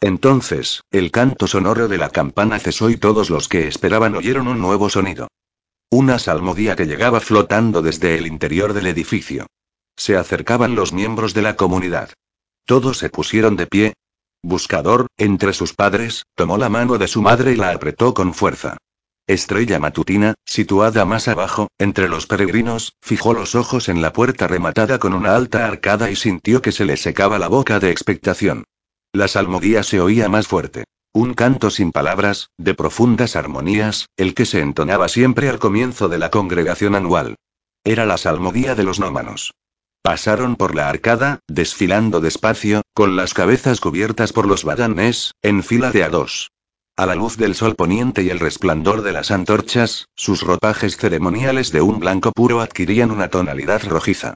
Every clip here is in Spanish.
Entonces, el canto sonoro de la campana cesó y todos los que esperaban oyeron un nuevo sonido. Una salmodía que llegaba flotando desde el interior del edificio. Se acercaban los miembros de la comunidad. Todos se pusieron de pie. Buscador, entre sus padres, tomó la mano de su madre y la apretó con fuerza. Estrella matutina, situada más abajo, entre los peregrinos, fijó los ojos en la puerta rematada con una alta arcada y sintió que se le secaba la boca de expectación. La salmodía se oía más fuerte. Un canto sin palabras, de profundas armonías, el que se entonaba siempre al comienzo de la congregación anual. Era la salmodía de los nómanos. Pasaron por la arcada, desfilando despacio, con las cabezas cubiertas por los badanes, en fila de a dos. A la luz del sol poniente y el resplandor de las antorchas, sus ropajes ceremoniales de un blanco puro adquirían una tonalidad rojiza.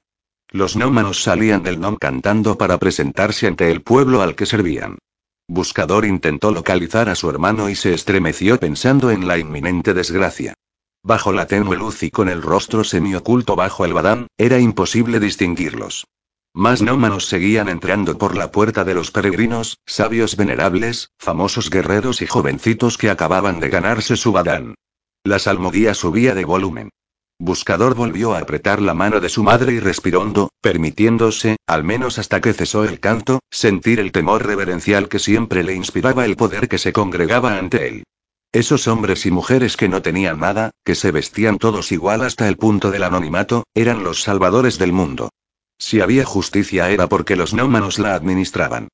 Los nómanos salían del nom cantando para presentarse ante el pueblo al que servían. Buscador intentó localizar a su hermano y se estremeció pensando en la inminente desgracia. Bajo la tenue luz y con el rostro semioculto bajo el badán, era imposible distinguirlos. Más nómanos seguían entrando por la puerta de los peregrinos, sabios venerables, famosos guerreros y jovencitos que acababan de ganarse su badán. La salmodía subía de volumen. Buscador volvió a apretar la mano de su madre y respiró hondo, permitiéndose, al menos hasta que cesó el canto, sentir el temor reverencial que siempre le inspiraba el poder que se congregaba ante él. Esos hombres y mujeres que no tenían nada, que se vestían todos igual hasta el punto del anonimato, eran los salvadores del mundo. Si había justicia era porque los nómanos la administraban.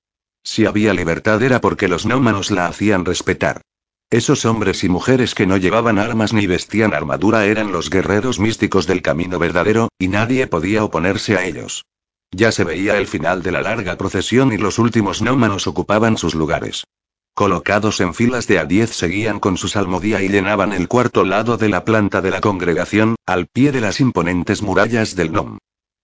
Si había libertad era porque los nómanos la hacían respetar. Esos hombres y mujeres que no llevaban armas ni vestían armadura eran los guerreros místicos del camino verdadero, y nadie podía oponerse a ellos. Ya se veía el final de la larga procesión y los últimos nómanos ocupaban sus lugares. Colocados en filas de a diez seguían con su salmodía y llenaban el cuarto lado de la planta de la congregación, al pie de las imponentes murallas del Nom.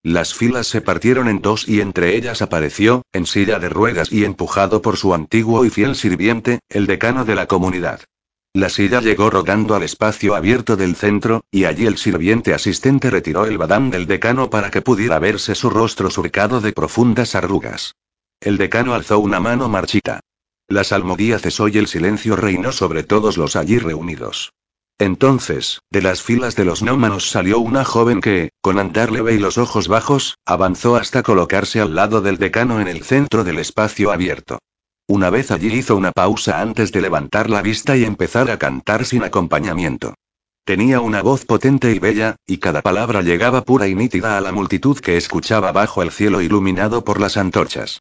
Las filas se partieron en dos y entre ellas apareció, en silla de ruedas y empujado por su antiguo y fiel sirviente, el decano de la comunidad. La silla llegó rodando al espacio abierto del centro, y allí el sirviente asistente retiró el badán del decano para que pudiera verse su rostro surcado de profundas arrugas. El decano alzó una mano marchita. La salmodía cesó y el silencio reinó sobre todos los allí reunidos. Entonces, de las filas de los nómanos salió una joven que, con andar leve y los ojos bajos, avanzó hasta colocarse al lado del decano en el centro del espacio abierto. Una vez allí hizo una pausa antes de levantar la vista y empezar a cantar sin acompañamiento. Tenía una voz potente y bella, y cada palabra llegaba pura y nítida a la multitud que escuchaba bajo el cielo iluminado por las antorchas.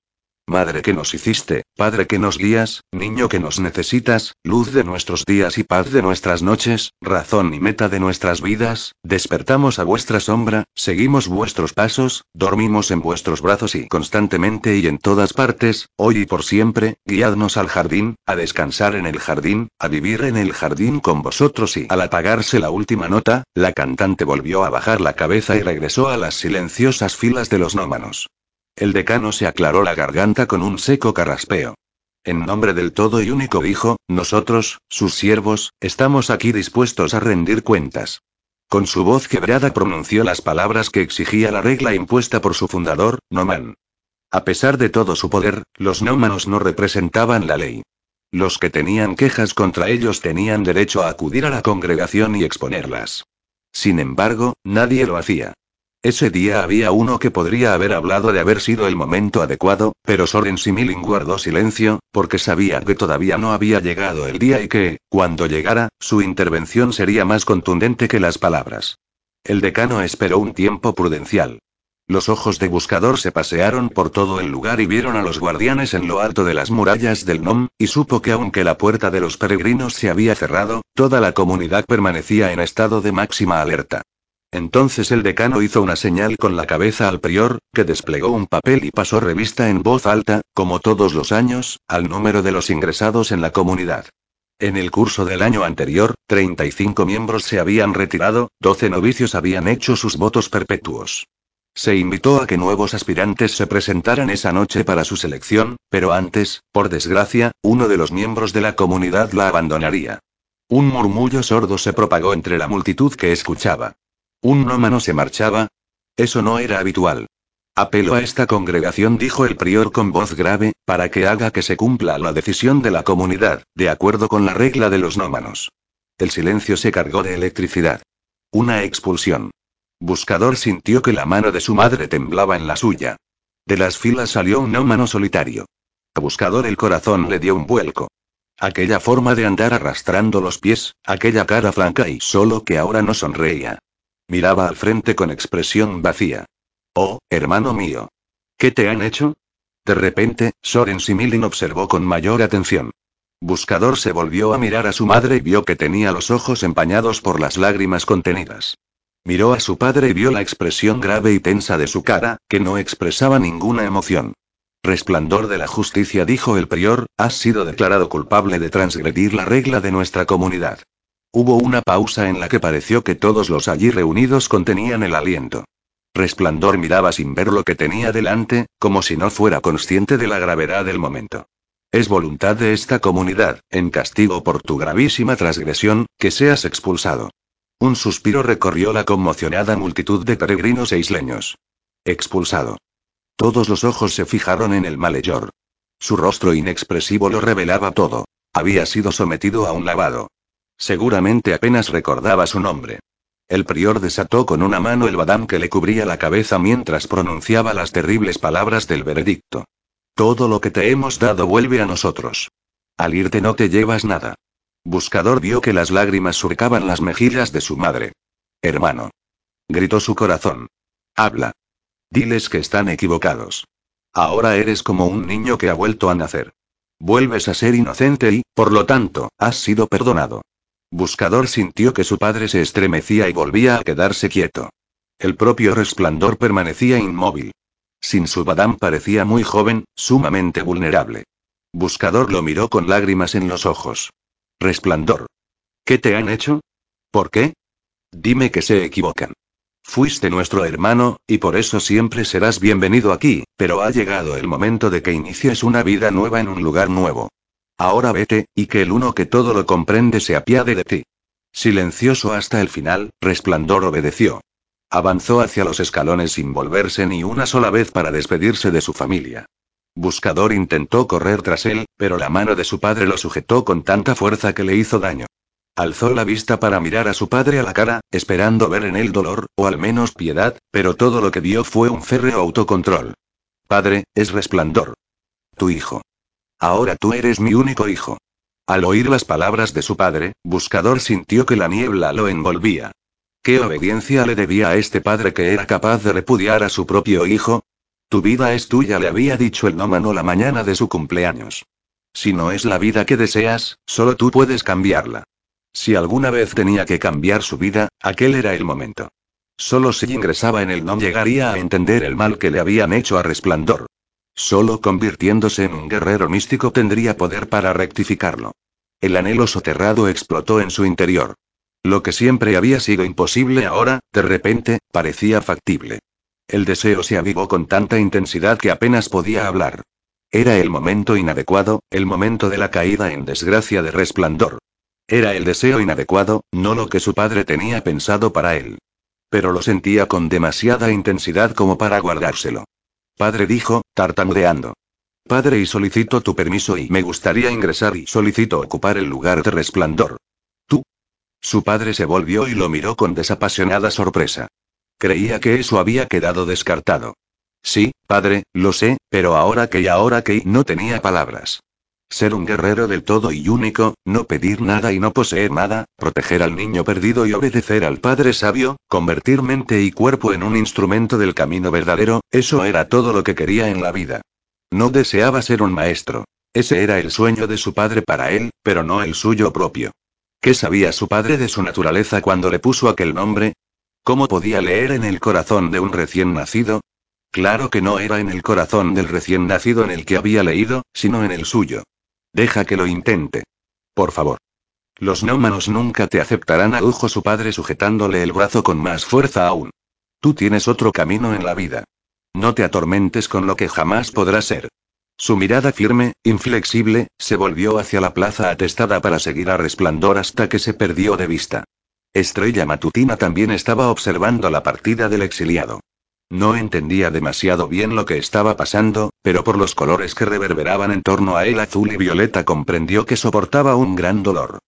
Madre que nos hiciste, Padre que nos guías, niño que nos necesitas, luz de nuestros días y paz de nuestras noches, razón y meta de nuestras vidas, despertamos a vuestra sombra, seguimos vuestros pasos, dormimos en vuestros brazos y constantemente y en todas partes, hoy y por siempre, guiadnos al jardín, a descansar en el jardín, a vivir en el jardín con vosotros y al apagarse la última nota, la cantante volvió a bajar la cabeza y regresó a las silenciosas filas de los nómanos. El decano se aclaró la garganta con un seco carraspeo. En nombre del todo y único dijo, nosotros, sus siervos, estamos aquí dispuestos a rendir cuentas. Con su voz quebrada pronunció las palabras que exigía la regla impuesta por su fundador, Noman. A pesar de todo su poder, los nómanos no representaban la ley. Los que tenían quejas contra ellos tenían derecho a acudir a la congregación y exponerlas. Sin embargo, nadie lo hacía. Ese día había uno que podría haber hablado de haber sido el momento adecuado, pero Soren Similin guardó silencio, porque sabía que todavía no había llegado el día y que, cuando llegara, su intervención sería más contundente que las palabras. El decano esperó un tiempo prudencial. Los ojos de buscador se pasearon por todo el lugar y vieron a los guardianes en lo alto de las murallas del Nom, y supo que aunque la puerta de los peregrinos se había cerrado, toda la comunidad permanecía en estado de máxima alerta. Entonces el decano hizo una señal con la cabeza al prior, que desplegó un papel y pasó revista en voz alta, como todos los años, al número de los ingresados en la comunidad. En el curso del año anterior, 35 miembros se habían retirado, 12 novicios habían hecho sus votos perpetuos. Se invitó a que nuevos aspirantes se presentaran esa noche para su selección, pero antes, por desgracia, uno de los miembros de la comunidad la abandonaría. Un murmullo sordo se propagó entre la multitud que escuchaba. ¿Un nómano se marchaba? Eso no era habitual. Apelo a esta congregación, dijo el prior con voz grave, para que haga que se cumpla la decisión de la comunidad, de acuerdo con la regla de los nómanos. El silencio se cargó de electricidad. Una expulsión. Buscador sintió que la mano de su madre temblaba en la suya. De las filas salió un nómano solitario. A Buscador el corazón le dio un vuelco. Aquella forma de andar arrastrando los pies, aquella cara flanca y solo que ahora no sonreía. Miraba al frente con expresión vacía. Oh, hermano mío. ¿Qué te han hecho? De repente, Soren Similin observó con mayor atención. Buscador se volvió a mirar a su madre y vio que tenía los ojos empañados por las lágrimas contenidas. Miró a su padre y vio la expresión grave y tensa de su cara, que no expresaba ninguna emoción. Resplandor de la justicia, dijo el prior, has sido declarado culpable de transgredir la regla de nuestra comunidad. Hubo una pausa en la que pareció que todos los allí reunidos contenían el aliento. Resplandor miraba sin ver lo que tenía delante, como si no fuera consciente de la gravedad del momento. Es voluntad de esta comunidad, en castigo por tu gravísima transgresión, que seas expulsado. Un suspiro recorrió la conmocionada multitud de peregrinos e isleños. Expulsado. Todos los ojos se fijaron en el mayor. Su rostro inexpresivo lo revelaba todo. Había sido sometido a un lavado. Seguramente apenas recordaba su nombre. El prior desató con una mano el badán que le cubría la cabeza mientras pronunciaba las terribles palabras del veredicto. Todo lo que te hemos dado vuelve a nosotros. Al irte no te llevas nada. Buscador vio que las lágrimas surcaban las mejillas de su madre. Hermano. Gritó su corazón. Habla. Diles que están equivocados. Ahora eres como un niño que ha vuelto a nacer. Vuelves a ser inocente y, por lo tanto, has sido perdonado. Buscador sintió que su padre se estremecía y volvía a quedarse quieto. El propio resplandor permanecía inmóvil. Sin su badán parecía muy joven, sumamente vulnerable. Buscador lo miró con lágrimas en los ojos. Resplandor. ¿Qué te han hecho? ¿Por qué? Dime que se equivocan. Fuiste nuestro hermano, y por eso siempre serás bienvenido aquí, pero ha llegado el momento de que inicies una vida nueva en un lugar nuevo. Ahora vete, y que el uno que todo lo comprende se apiade de ti. Silencioso hasta el final, Resplandor obedeció. Avanzó hacia los escalones sin volverse ni una sola vez para despedirse de su familia. Buscador intentó correr tras él, pero la mano de su padre lo sujetó con tanta fuerza que le hizo daño. Alzó la vista para mirar a su padre a la cara, esperando ver en él dolor, o al menos piedad, pero todo lo que vio fue un férreo autocontrol. Padre, es resplandor. Tu hijo. Ahora tú eres mi único hijo. Al oír las palabras de su padre, Buscador sintió que la niebla lo envolvía. ¿Qué obediencia le debía a este padre que era capaz de repudiar a su propio hijo? Tu vida es tuya, le había dicho el nómano la mañana de su cumpleaños. Si no es la vida que deseas, solo tú puedes cambiarla. Si alguna vez tenía que cambiar su vida, aquel era el momento. Solo si ingresaba en él no llegaría a entender el mal que le habían hecho a Resplandor. Solo convirtiéndose en un guerrero místico tendría poder para rectificarlo. El anhelo soterrado explotó en su interior. Lo que siempre había sido imposible ahora, de repente, parecía factible. El deseo se avivó con tanta intensidad que apenas podía hablar. Era el momento inadecuado, el momento de la caída en desgracia de resplandor. Era el deseo inadecuado, no lo que su padre tenía pensado para él. Pero lo sentía con demasiada intensidad como para guardárselo. Padre dijo, tartamudeando. Padre y solicito tu permiso y me gustaría ingresar y solicito ocupar el lugar de resplandor. ¿Tú? Su padre se volvió y lo miró con desapasionada sorpresa. Creía que eso había quedado descartado. Sí, padre, lo sé, pero ahora que y ahora que no tenía palabras. Ser un guerrero del todo y único, no pedir nada y no poseer nada, proteger al niño perdido y obedecer al Padre Sabio, convertir mente y cuerpo en un instrumento del camino verdadero, eso era todo lo que quería en la vida. No deseaba ser un maestro. Ese era el sueño de su padre para él, pero no el suyo propio. ¿Qué sabía su padre de su naturaleza cuando le puso aquel nombre? ¿Cómo podía leer en el corazón de un recién nacido? Claro que no era en el corazón del recién nacido en el que había leído, sino en el suyo. Deja que lo intente. Por favor. Los nómanos nunca te aceptarán, adujo su padre sujetándole el brazo con más fuerza aún. Tú tienes otro camino en la vida. No te atormentes con lo que jamás podrá ser. Su mirada firme, inflexible, se volvió hacia la plaza atestada para seguir a resplandor hasta que se perdió de vista. Estrella Matutina también estaba observando la partida del exiliado. No entendía demasiado bien lo que estaba pasando, pero por los colores que reverberaban en torno a él azul y violeta comprendió que soportaba un gran dolor.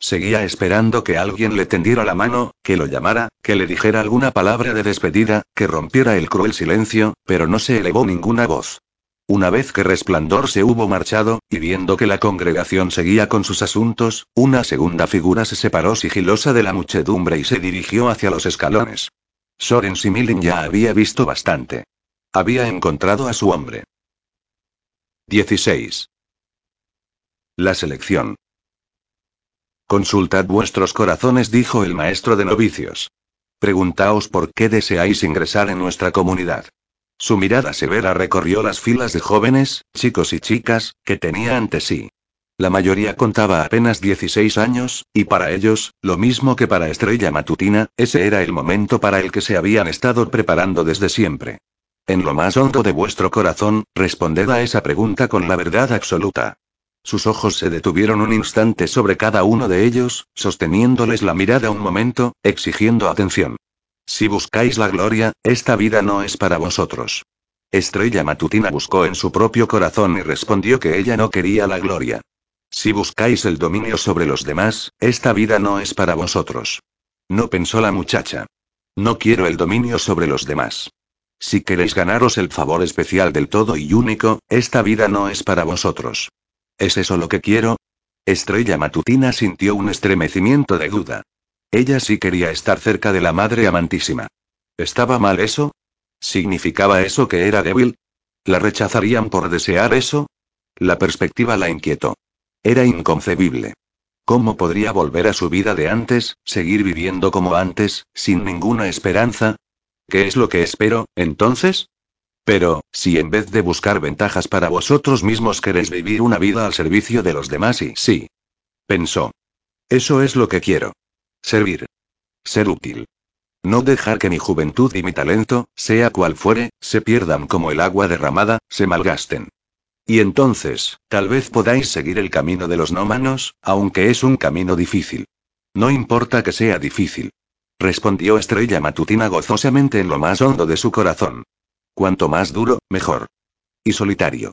Seguía esperando que alguien le tendiera la mano, que lo llamara, que le dijera alguna palabra de despedida, que rompiera el cruel silencio, pero no se elevó ninguna voz. Una vez que Resplandor se hubo marchado, y viendo que la congregación seguía con sus asuntos, una segunda figura se separó sigilosa de la muchedumbre y se dirigió hacia los escalones. Soren Similin ya había visto bastante. Había encontrado a su hombre. 16. La selección. Consultad vuestros corazones, dijo el maestro de novicios. Preguntaos por qué deseáis ingresar en nuestra comunidad. Su mirada severa recorrió las filas de jóvenes, chicos y chicas, que tenía ante sí. La mayoría contaba apenas 16 años, y para ellos, lo mismo que para Estrella Matutina, ese era el momento para el que se habían estado preparando desde siempre. En lo más hondo de vuestro corazón, responded a esa pregunta con la verdad absoluta. Sus ojos se detuvieron un instante sobre cada uno de ellos, sosteniéndoles la mirada un momento, exigiendo atención. Si buscáis la gloria, esta vida no es para vosotros. Estrella Matutina buscó en su propio corazón y respondió que ella no quería la gloria. Si buscáis el dominio sobre los demás, esta vida no es para vosotros. No pensó la muchacha. No quiero el dominio sobre los demás. Si queréis ganaros el favor especial del todo y único, esta vida no es para vosotros. ¿Es eso lo que quiero? Estrella Matutina sintió un estremecimiento de duda. Ella sí quería estar cerca de la Madre Amantísima. ¿Estaba mal eso? ¿Significaba eso que era débil? ¿La rechazarían por desear eso? La perspectiva la inquietó. Era inconcebible. ¿Cómo podría volver a su vida de antes, seguir viviendo como antes, sin ninguna esperanza? ¿Qué es lo que espero, entonces? Pero, si en vez de buscar ventajas para vosotros mismos queréis vivir una vida al servicio de los demás y sí. Pensó. Eso es lo que quiero. Servir. Ser útil. No dejar que mi juventud y mi talento, sea cual fuere, se pierdan como el agua derramada, se malgasten. Y entonces, tal vez podáis seguir el camino de los nómanos, aunque es un camino difícil. No importa que sea difícil. Respondió Estrella Matutina gozosamente en lo más hondo de su corazón. Cuanto más duro, mejor. Y solitario.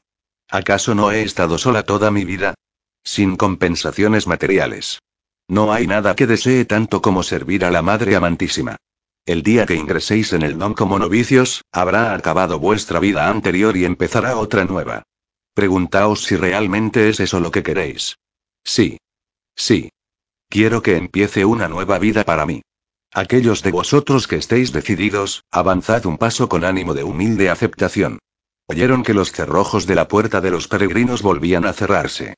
¿Acaso no he estado sola toda mi vida? Sin compensaciones materiales. No hay nada que desee tanto como servir a la Madre Amantísima. El día que ingreséis en el NOM como novicios, habrá acabado vuestra vida anterior y empezará otra nueva. Preguntaos si realmente es eso lo que queréis. Sí. Sí. Quiero que empiece una nueva vida para mí. Aquellos de vosotros que estéis decididos, avanzad un paso con ánimo de humilde aceptación. Oyeron que los cerrojos de la puerta de los peregrinos volvían a cerrarse.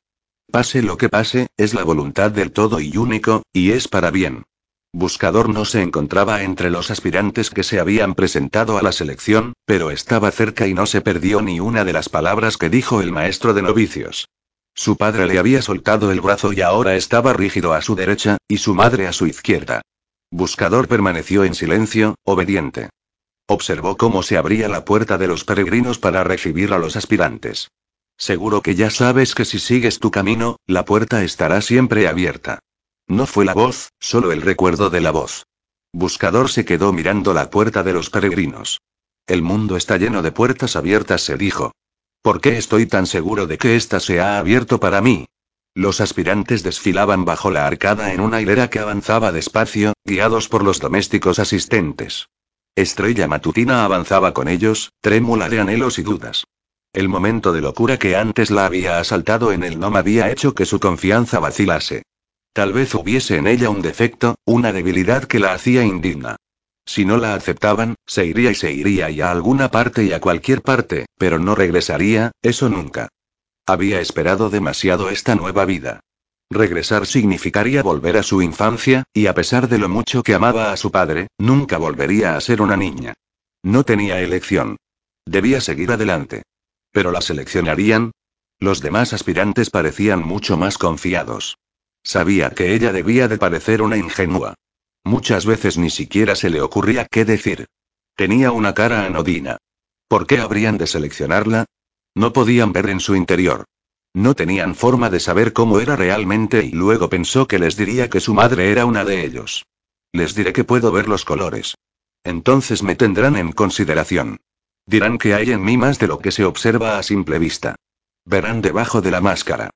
Pase lo que pase, es la voluntad del todo y único, y es para bien. Buscador no se encontraba entre los aspirantes que se habían presentado a la selección, pero estaba cerca y no se perdió ni una de las palabras que dijo el maestro de novicios. Su padre le había soltado el brazo y ahora estaba rígido a su derecha, y su madre a su izquierda. Buscador permaneció en silencio, obediente. Observó cómo se abría la puerta de los peregrinos para recibir a los aspirantes. Seguro que ya sabes que si sigues tu camino, la puerta estará siempre abierta. No fue la voz, solo el recuerdo de la voz. Buscador se quedó mirando la puerta de los peregrinos. El mundo está lleno de puertas abiertas, se dijo. ¿Por qué estoy tan seguro de que ésta se ha abierto para mí? Los aspirantes desfilaban bajo la arcada en una hilera que avanzaba despacio, guiados por los domésticos asistentes. Estrella Matutina avanzaba con ellos, trémula de anhelos y dudas. El momento de locura que antes la había asaltado en el NOM había hecho que su confianza vacilase. Tal vez hubiese en ella un defecto, una debilidad que la hacía indigna. Si no la aceptaban, se iría y se iría y a alguna parte y a cualquier parte, pero no regresaría, eso nunca. Había esperado demasiado esta nueva vida. Regresar significaría volver a su infancia, y a pesar de lo mucho que amaba a su padre, nunca volvería a ser una niña. No tenía elección. Debía seguir adelante. Pero la seleccionarían. Los demás aspirantes parecían mucho más confiados. Sabía que ella debía de parecer una ingenua. Muchas veces ni siquiera se le ocurría qué decir. Tenía una cara anodina. ¿Por qué habrían de seleccionarla? No podían ver en su interior. No tenían forma de saber cómo era realmente y luego pensó que les diría que su madre era una de ellos. Les diré que puedo ver los colores. Entonces me tendrán en consideración. Dirán que hay en mí más de lo que se observa a simple vista. Verán debajo de la máscara.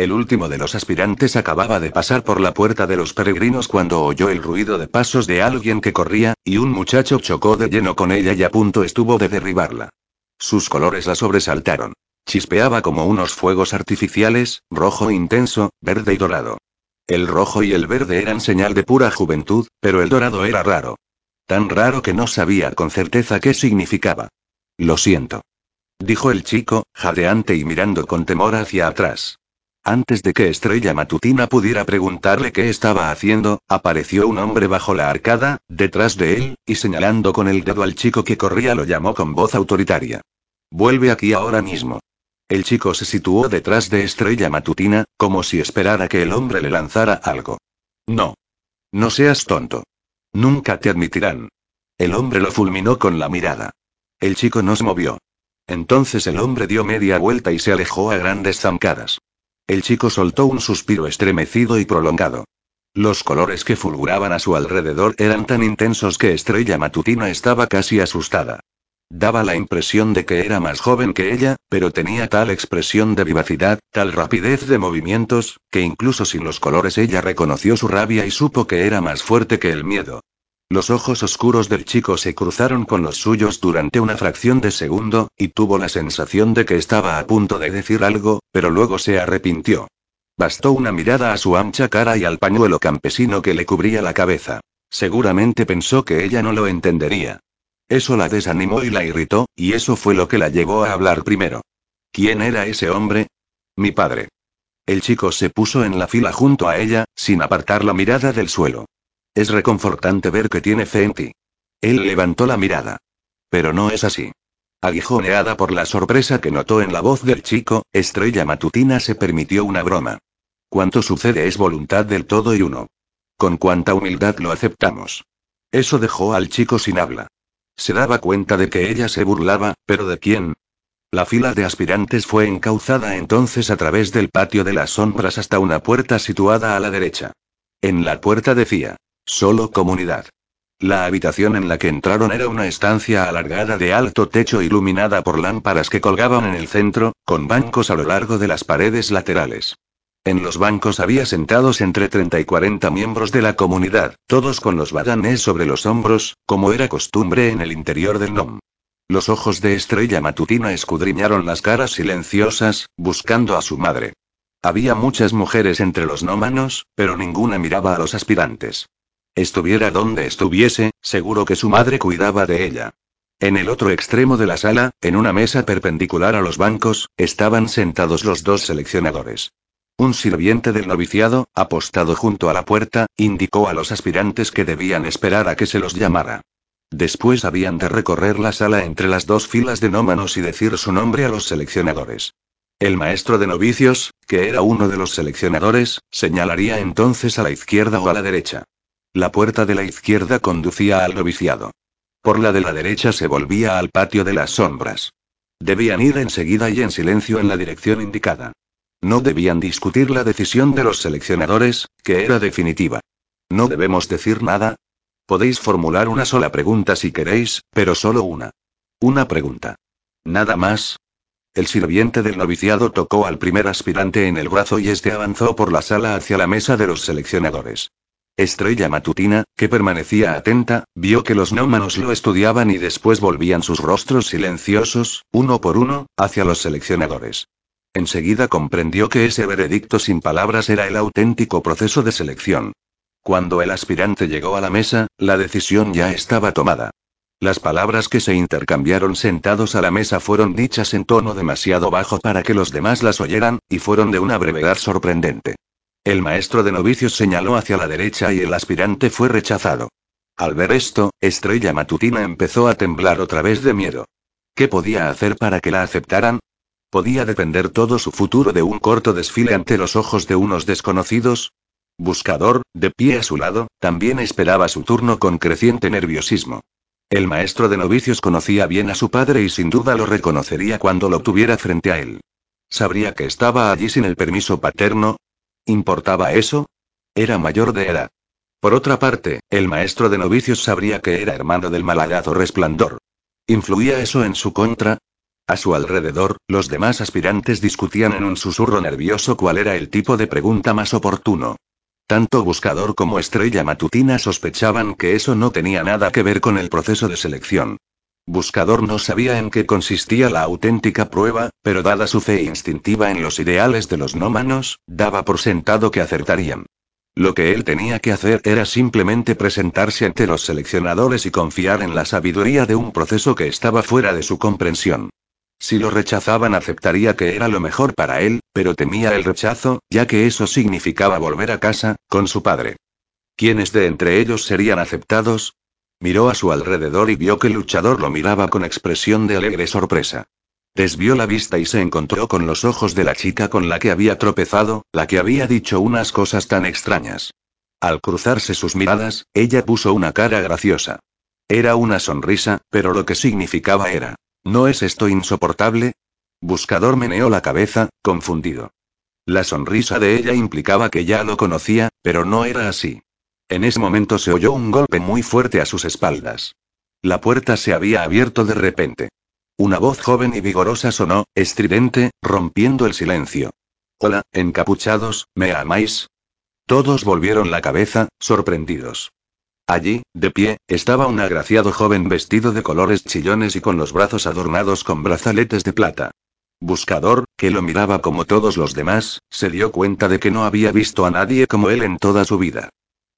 El último de los aspirantes acababa de pasar por la puerta de los peregrinos cuando oyó el ruido de pasos de alguien que corría, y un muchacho chocó de lleno con ella y a punto estuvo de derribarla. Sus colores la sobresaltaron. Chispeaba como unos fuegos artificiales, rojo intenso, verde y dorado. El rojo y el verde eran señal de pura juventud, pero el dorado era raro. Tan raro que no sabía con certeza qué significaba. Lo siento. Dijo el chico, jadeante y mirando con temor hacia atrás. Antes de que Estrella Matutina pudiera preguntarle qué estaba haciendo, apareció un hombre bajo la arcada, detrás de él, y señalando con el dedo al chico que corría lo llamó con voz autoritaria. Vuelve aquí ahora mismo. El chico se situó detrás de Estrella Matutina, como si esperara que el hombre le lanzara algo. No. No seas tonto. Nunca te admitirán. El hombre lo fulminó con la mirada. El chico no se movió. Entonces el hombre dio media vuelta y se alejó a grandes zancadas. El chico soltó un suspiro estremecido y prolongado. Los colores que fulguraban a su alrededor eran tan intensos que Estrella Matutina estaba casi asustada. Daba la impresión de que era más joven que ella, pero tenía tal expresión de vivacidad, tal rapidez de movimientos, que incluso sin los colores ella reconoció su rabia y supo que era más fuerte que el miedo. Los ojos oscuros del chico se cruzaron con los suyos durante una fracción de segundo, y tuvo la sensación de que estaba a punto de decir algo, pero luego se arrepintió. Bastó una mirada a su ancha cara y al pañuelo campesino que le cubría la cabeza. Seguramente pensó que ella no lo entendería. Eso la desanimó y la irritó, y eso fue lo que la llevó a hablar primero. ¿Quién era ese hombre? Mi padre. El chico se puso en la fila junto a ella, sin apartar la mirada del suelo. Es reconfortante ver que tiene fe en ti. Él levantó la mirada. Pero no es así. Aguijoneada por la sorpresa que notó en la voz del chico, Estrella Matutina se permitió una broma. Cuanto sucede es voluntad del todo y uno. Con cuánta humildad lo aceptamos. Eso dejó al chico sin habla. Se daba cuenta de que ella se burlaba, pero ¿de quién? La fila de aspirantes fue encauzada entonces a través del patio de las sombras hasta una puerta situada a la derecha. En la puerta decía, Solo comunidad. La habitación en la que entraron era una estancia alargada de alto techo iluminada por lámparas que colgaban en el centro, con bancos a lo largo de las paredes laterales. En los bancos había sentados entre 30 y 40 miembros de la comunidad, todos con los badanes sobre los hombros, como era costumbre en el interior del NOM. Los ojos de estrella matutina escudriñaron las caras silenciosas, buscando a su madre. Había muchas mujeres entre los nómanos, pero ninguna miraba a los aspirantes. Estuviera donde estuviese, seguro que su madre cuidaba de ella. En el otro extremo de la sala, en una mesa perpendicular a los bancos, estaban sentados los dos seleccionadores. Un sirviente del noviciado, apostado junto a la puerta, indicó a los aspirantes que debían esperar a que se los llamara. Después habían de recorrer la sala entre las dos filas de nómanos y decir su nombre a los seleccionadores. El maestro de novicios, que era uno de los seleccionadores, señalaría entonces a la izquierda o a la derecha. La puerta de la izquierda conducía al noviciado. Por la de la derecha se volvía al patio de las sombras. Debían ir enseguida y en silencio en la dirección indicada. No debían discutir la decisión de los seleccionadores, que era definitiva. ¿No debemos decir nada? Podéis formular una sola pregunta si queréis, pero solo una. Una pregunta. ¿Nada más? El sirviente del noviciado tocó al primer aspirante en el brazo y este avanzó por la sala hacia la mesa de los seleccionadores. Estrella matutina, que permanecía atenta, vio que los nómanos lo estudiaban y después volvían sus rostros silenciosos, uno por uno, hacia los seleccionadores. Enseguida comprendió que ese veredicto sin palabras era el auténtico proceso de selección. Cuando el aspirante llegó a la mesa, la decisión ya estaba tomada. Las palabras que se intercambiaron sentados a la mesa fueron dichas en tono demasiado bajo para que los demás las oyeran, y fueron de una brevedad sorprendente. El maestro de novicios señaló hacia la derecha y el aspirante fue rechazado. Al ver esto, Estrella Matutina empezó a temblar otra vez de miedo. ¿Qué podía hacer para que la aceptaran? ¿Podía depender todo su futuro de un corto desfile ante los ojos de unos desconocidos? Buscador, de pie a su lado, también esperaba su turno con creciente nerviosismo. El maestro de novicios conocía bien a su padre y sin duda lo reconocería cuando lo tuviera frente a él. Sabría que estaba allí sin el permiso paterno, ¿Importaba eso? Era mayor de edad. Por otra parte, el maestro de novicios sabría que era hermano del malhallado resplandor. ¿Influía eso en su contra? A su alrededor, los demás aspirantes discutían en un susurro nervioso cuál era el tipo de pregunta más oportuno. Tanto Buscador como Estrella Matutina sospechaban que eso no tenía nada que ver con el proceso de selección. Buscador no sabía en qué consistía la auténtica prueba, pero dada su fe instintiva en los ideales de los nómanos, daba por sentado que acertarían. Lo que él tenía que hacer era simplemente presentarse ante los seleccionadores y confiar en la sabiduría de un proceso que estaba fuera de su comprensión. Si lo rechazaban aceptaría que era lo mejor para él, pero temía el rechazo, ya que eso significaba volver a casa, con su padre. ¿Quiénes de entre ellos serían aceptados? Miró a su alrededor y vio que el luchador lo miraba con expresión de alegre sorpresa. Desvió la vista y se encontró con los ojos de la chica con la que había tropezado, la que había dicho unas cosas tan extrañas. Al cruzarse sus miradas, ella puso una cara graciosa. Era una sonrisa, pero lo que significaba era, ¿no es esto insoportable? Buscador meneó la cabeza, confundido. La sonrisa de ella implicaba que ya lo conocía, pero no era así. En ese momento se oyó un golpe muy fuerte a sus espaldas. La puerta se había abierto de repente. Una voz joven y vigorosa sonó, estridente, rompiendo el silencio. Hola, encapuchados, ¿me amáis? Todos volvieron la cabeza, sorprendidos. Allí, de pie, estaba un agraciado joven vestido de colores chillones y con los brazos adornados con brazaletes de plata. Buscador, que lo miraba como todos los demás, se dio cuenta de que no había visto a nadie como él en toda su vida.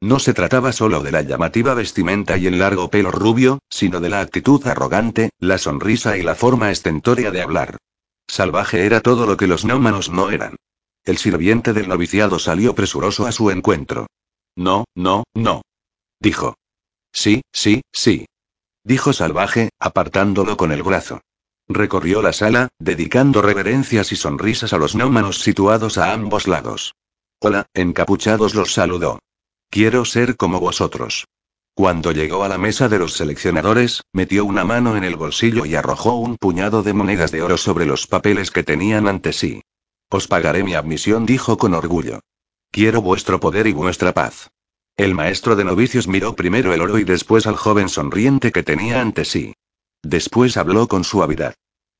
No se trataba solo de la llamativa vestimenta y el largo pelo rubio, sino de la actitud arrogante, la sonrisa y la forma estentórea de hablar. Salvaje era todo lo que los nómanos no eran. El sirviente del noviciado salió presuroso a su encuentro. No, no, no. Dijo. Sí, sí, sí. Dijo Salvaje, apartándolo con el brazo. Recorrió la sala, dedicando reverencias y sonrisas a los nómanos situados a ambos lados. Hola, encapuchados los saludó. Quiero ser como vosotros. Cuando llegó a la mesa de los seleccionadores, metió una mano en el bolsillo y arrojó un puñado de monedas de oro sobre los papeles que tenían ante sí. Os pagaré mi admisión, dijo con orgullo. Quiero vuestro poder y vuestra paz. El maestro de novicios miró primero el oro y después al joven sonriente que tenía ante sí. Después habló con suavidad.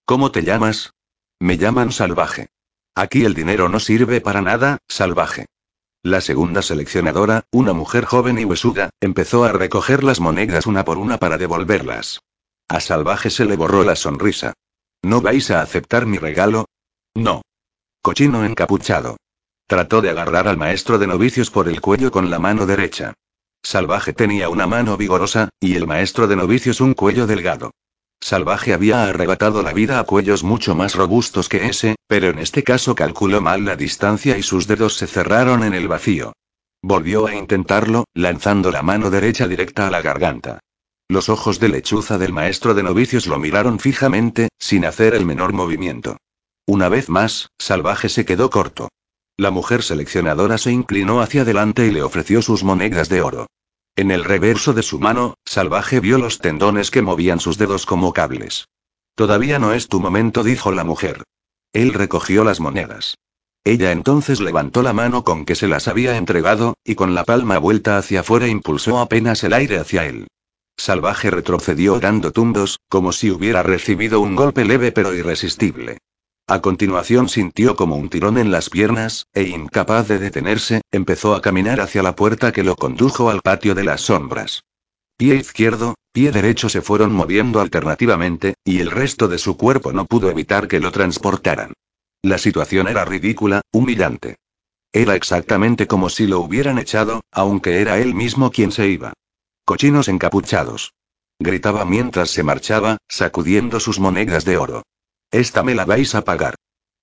¿Cómo te llamas? Me llaman salvaje. Aquí el dinero no sirve para nada, salvaje. La segunda seleccionadora, una mujer joven y huesuda, empezó a recoger las monedas una por una para devolverlas. A Salvaje se le borró la sonrisa. ¿No vais a aceptar mi regalo? No. Cochino encapuchado. Trató de agarrar al maestro de novicios por el cuello con la mano derecha. Salvaje tenía una mano vigorosa, y el maestro de novicios un cuello delgado. Salvaje había arrebatado la vida a cuellos mucho más robustos que ese, pero en este caso calculó mal la distancia y sus dedos se cerraron en el vacío. Volvió a intentarlo, lanzando la mano derecha directa a la garganta. Los ojos de lechuza del maestro de novicios lo miraron fijamente, sin hacer el menor movimiento. Una vez más, Salvaje se quedó corto. La mujer seleccionadora se inclinó hacia adelante y le ofreció sus monedas de oro. En el reverso de su mano, Salvaje vio los tendones que movían sus dedos como cables. Todavía no es tu momento, dijo la mujer. Él recogió las monedas. Ella entonces levantó la mano con que se las había entregado, y con la palma vuelta hacia afuera impulsó apenas el aire hacia él. Salvaje retrocedió dando tumbos, como si hubiera recibido un golpe leve pero irresistible. A continuación sintió como un tirón en las piernas, e incapaz de detenerse, empezó a caminar hacia la puerta que lo condujo al patio de las sombras. Pie izquierdo, pie derecho se fueron moviendo alternativamente, y el resto de su cuerpo no pudo evitar que lo transportaran. La situación era ridícula, humillante. Era exactamente como si lo hubieran echado, aunque era él mismo quien se iba. Cochinos encapuchados. Gritaba mientras se marchaba, sacudiendo sus monedas de oro. Esta me la vais a pagar.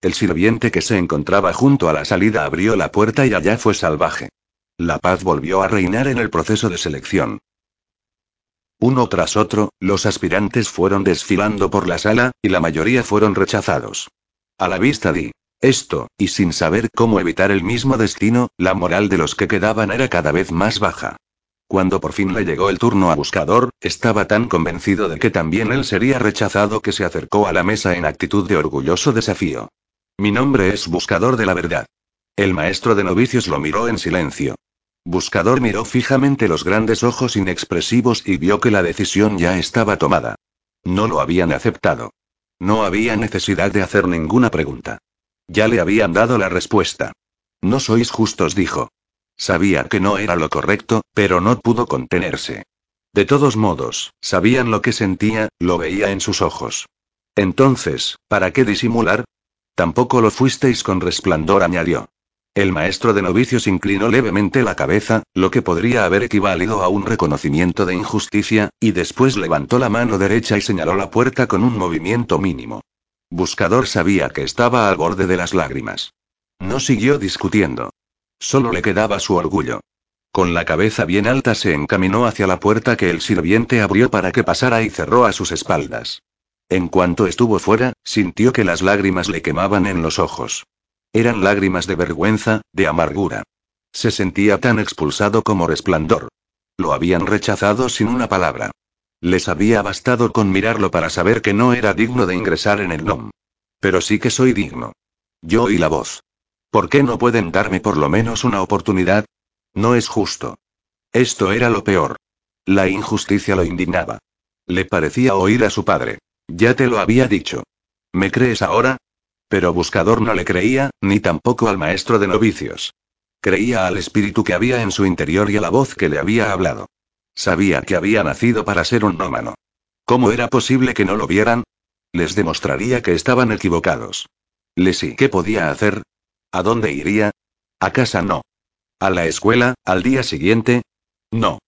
El sirviente que se encontraba junto a la salida abrió la puerta y allá fue salvaje. La paz volvió a reinar en el proceso de selección. Uno tras otro, los aspirantes fueron desfilando por la sala, y la mayoría fueron rechazados. A la vista di esto, y sin saber cómo evitar el mismo destino, la moral de los que quedaban era cada vez más baja. Cuando por fin le llegó el turno a Buscador, estaba tan convencido de que también él sería rechazado que se acercó a la mesa en actitud de orgulloso desafío. Mi nombre es Buscador de la Verdad. El maestro de novicios lo miró en silencio. Buscador miró fijamente los grandes ojos inexpresivos y vio que la decisión ya estaba tomada. No lo habían aceptado. No había necesidad de hacer ninguna pregunta. Ya le habían dado la respuesta. No sois justos, dijo. Sabía que no era lo correcto, pero no pudo contenerse. De todos modos, sabían lo que sentía, lo veía en sus ojos. Entonces, ¿para qué disimular? Tampoco lo fuisteis con resplandor, añadió. El maestro de novicios inclinó levemente la cabeza, lo que podría haber equivalido a un reconocimiento de injusticia, y después levantó la mano derecha y señaló la puerta con un movimiento mínimo. Buscador sabía que estaba al borde de las lágrimas. No siguió discutiendo. Solo le quedaba su orgullo. Con la cabeza bien alta se encaminó hacia la puerta que el sirviente abrió para que pasara y cerró a sus espaldas. En cuanto estuvo fuera, sintió que las lágrimas le quemaban en los ojos. Eran lágrimas de vergüenza, de amargura. Se sentía tan expulsado como resplandor. Lo habían rechazado sin una palabra. Les había bastado con mirarlo para saber que no era digno de ingresar en el NOM. Pero sí que soy digno. Yo y la voz. ¿Por qué no pueden darme por lo menos una oportunidad? No es justo. Esto era lo peor. La injusticia lo indignaba. Le parecía oír a su padre. Ya te lo había dicho. ¿Me crees ahora? Pero Buscador no le creía, ni tampoco al maestro de novicios. Creía al espíritu que había en su interior y a la voz que le había hablado. Sabía que había nacido para ser un nómano. ¿Cómo era posible que no lo vieran? Les demostraría que estaban equivocados. ¿Les qué podía hacer? ¿A dónde iría? A casa no. ¿A la escuela, al día siguiente? No.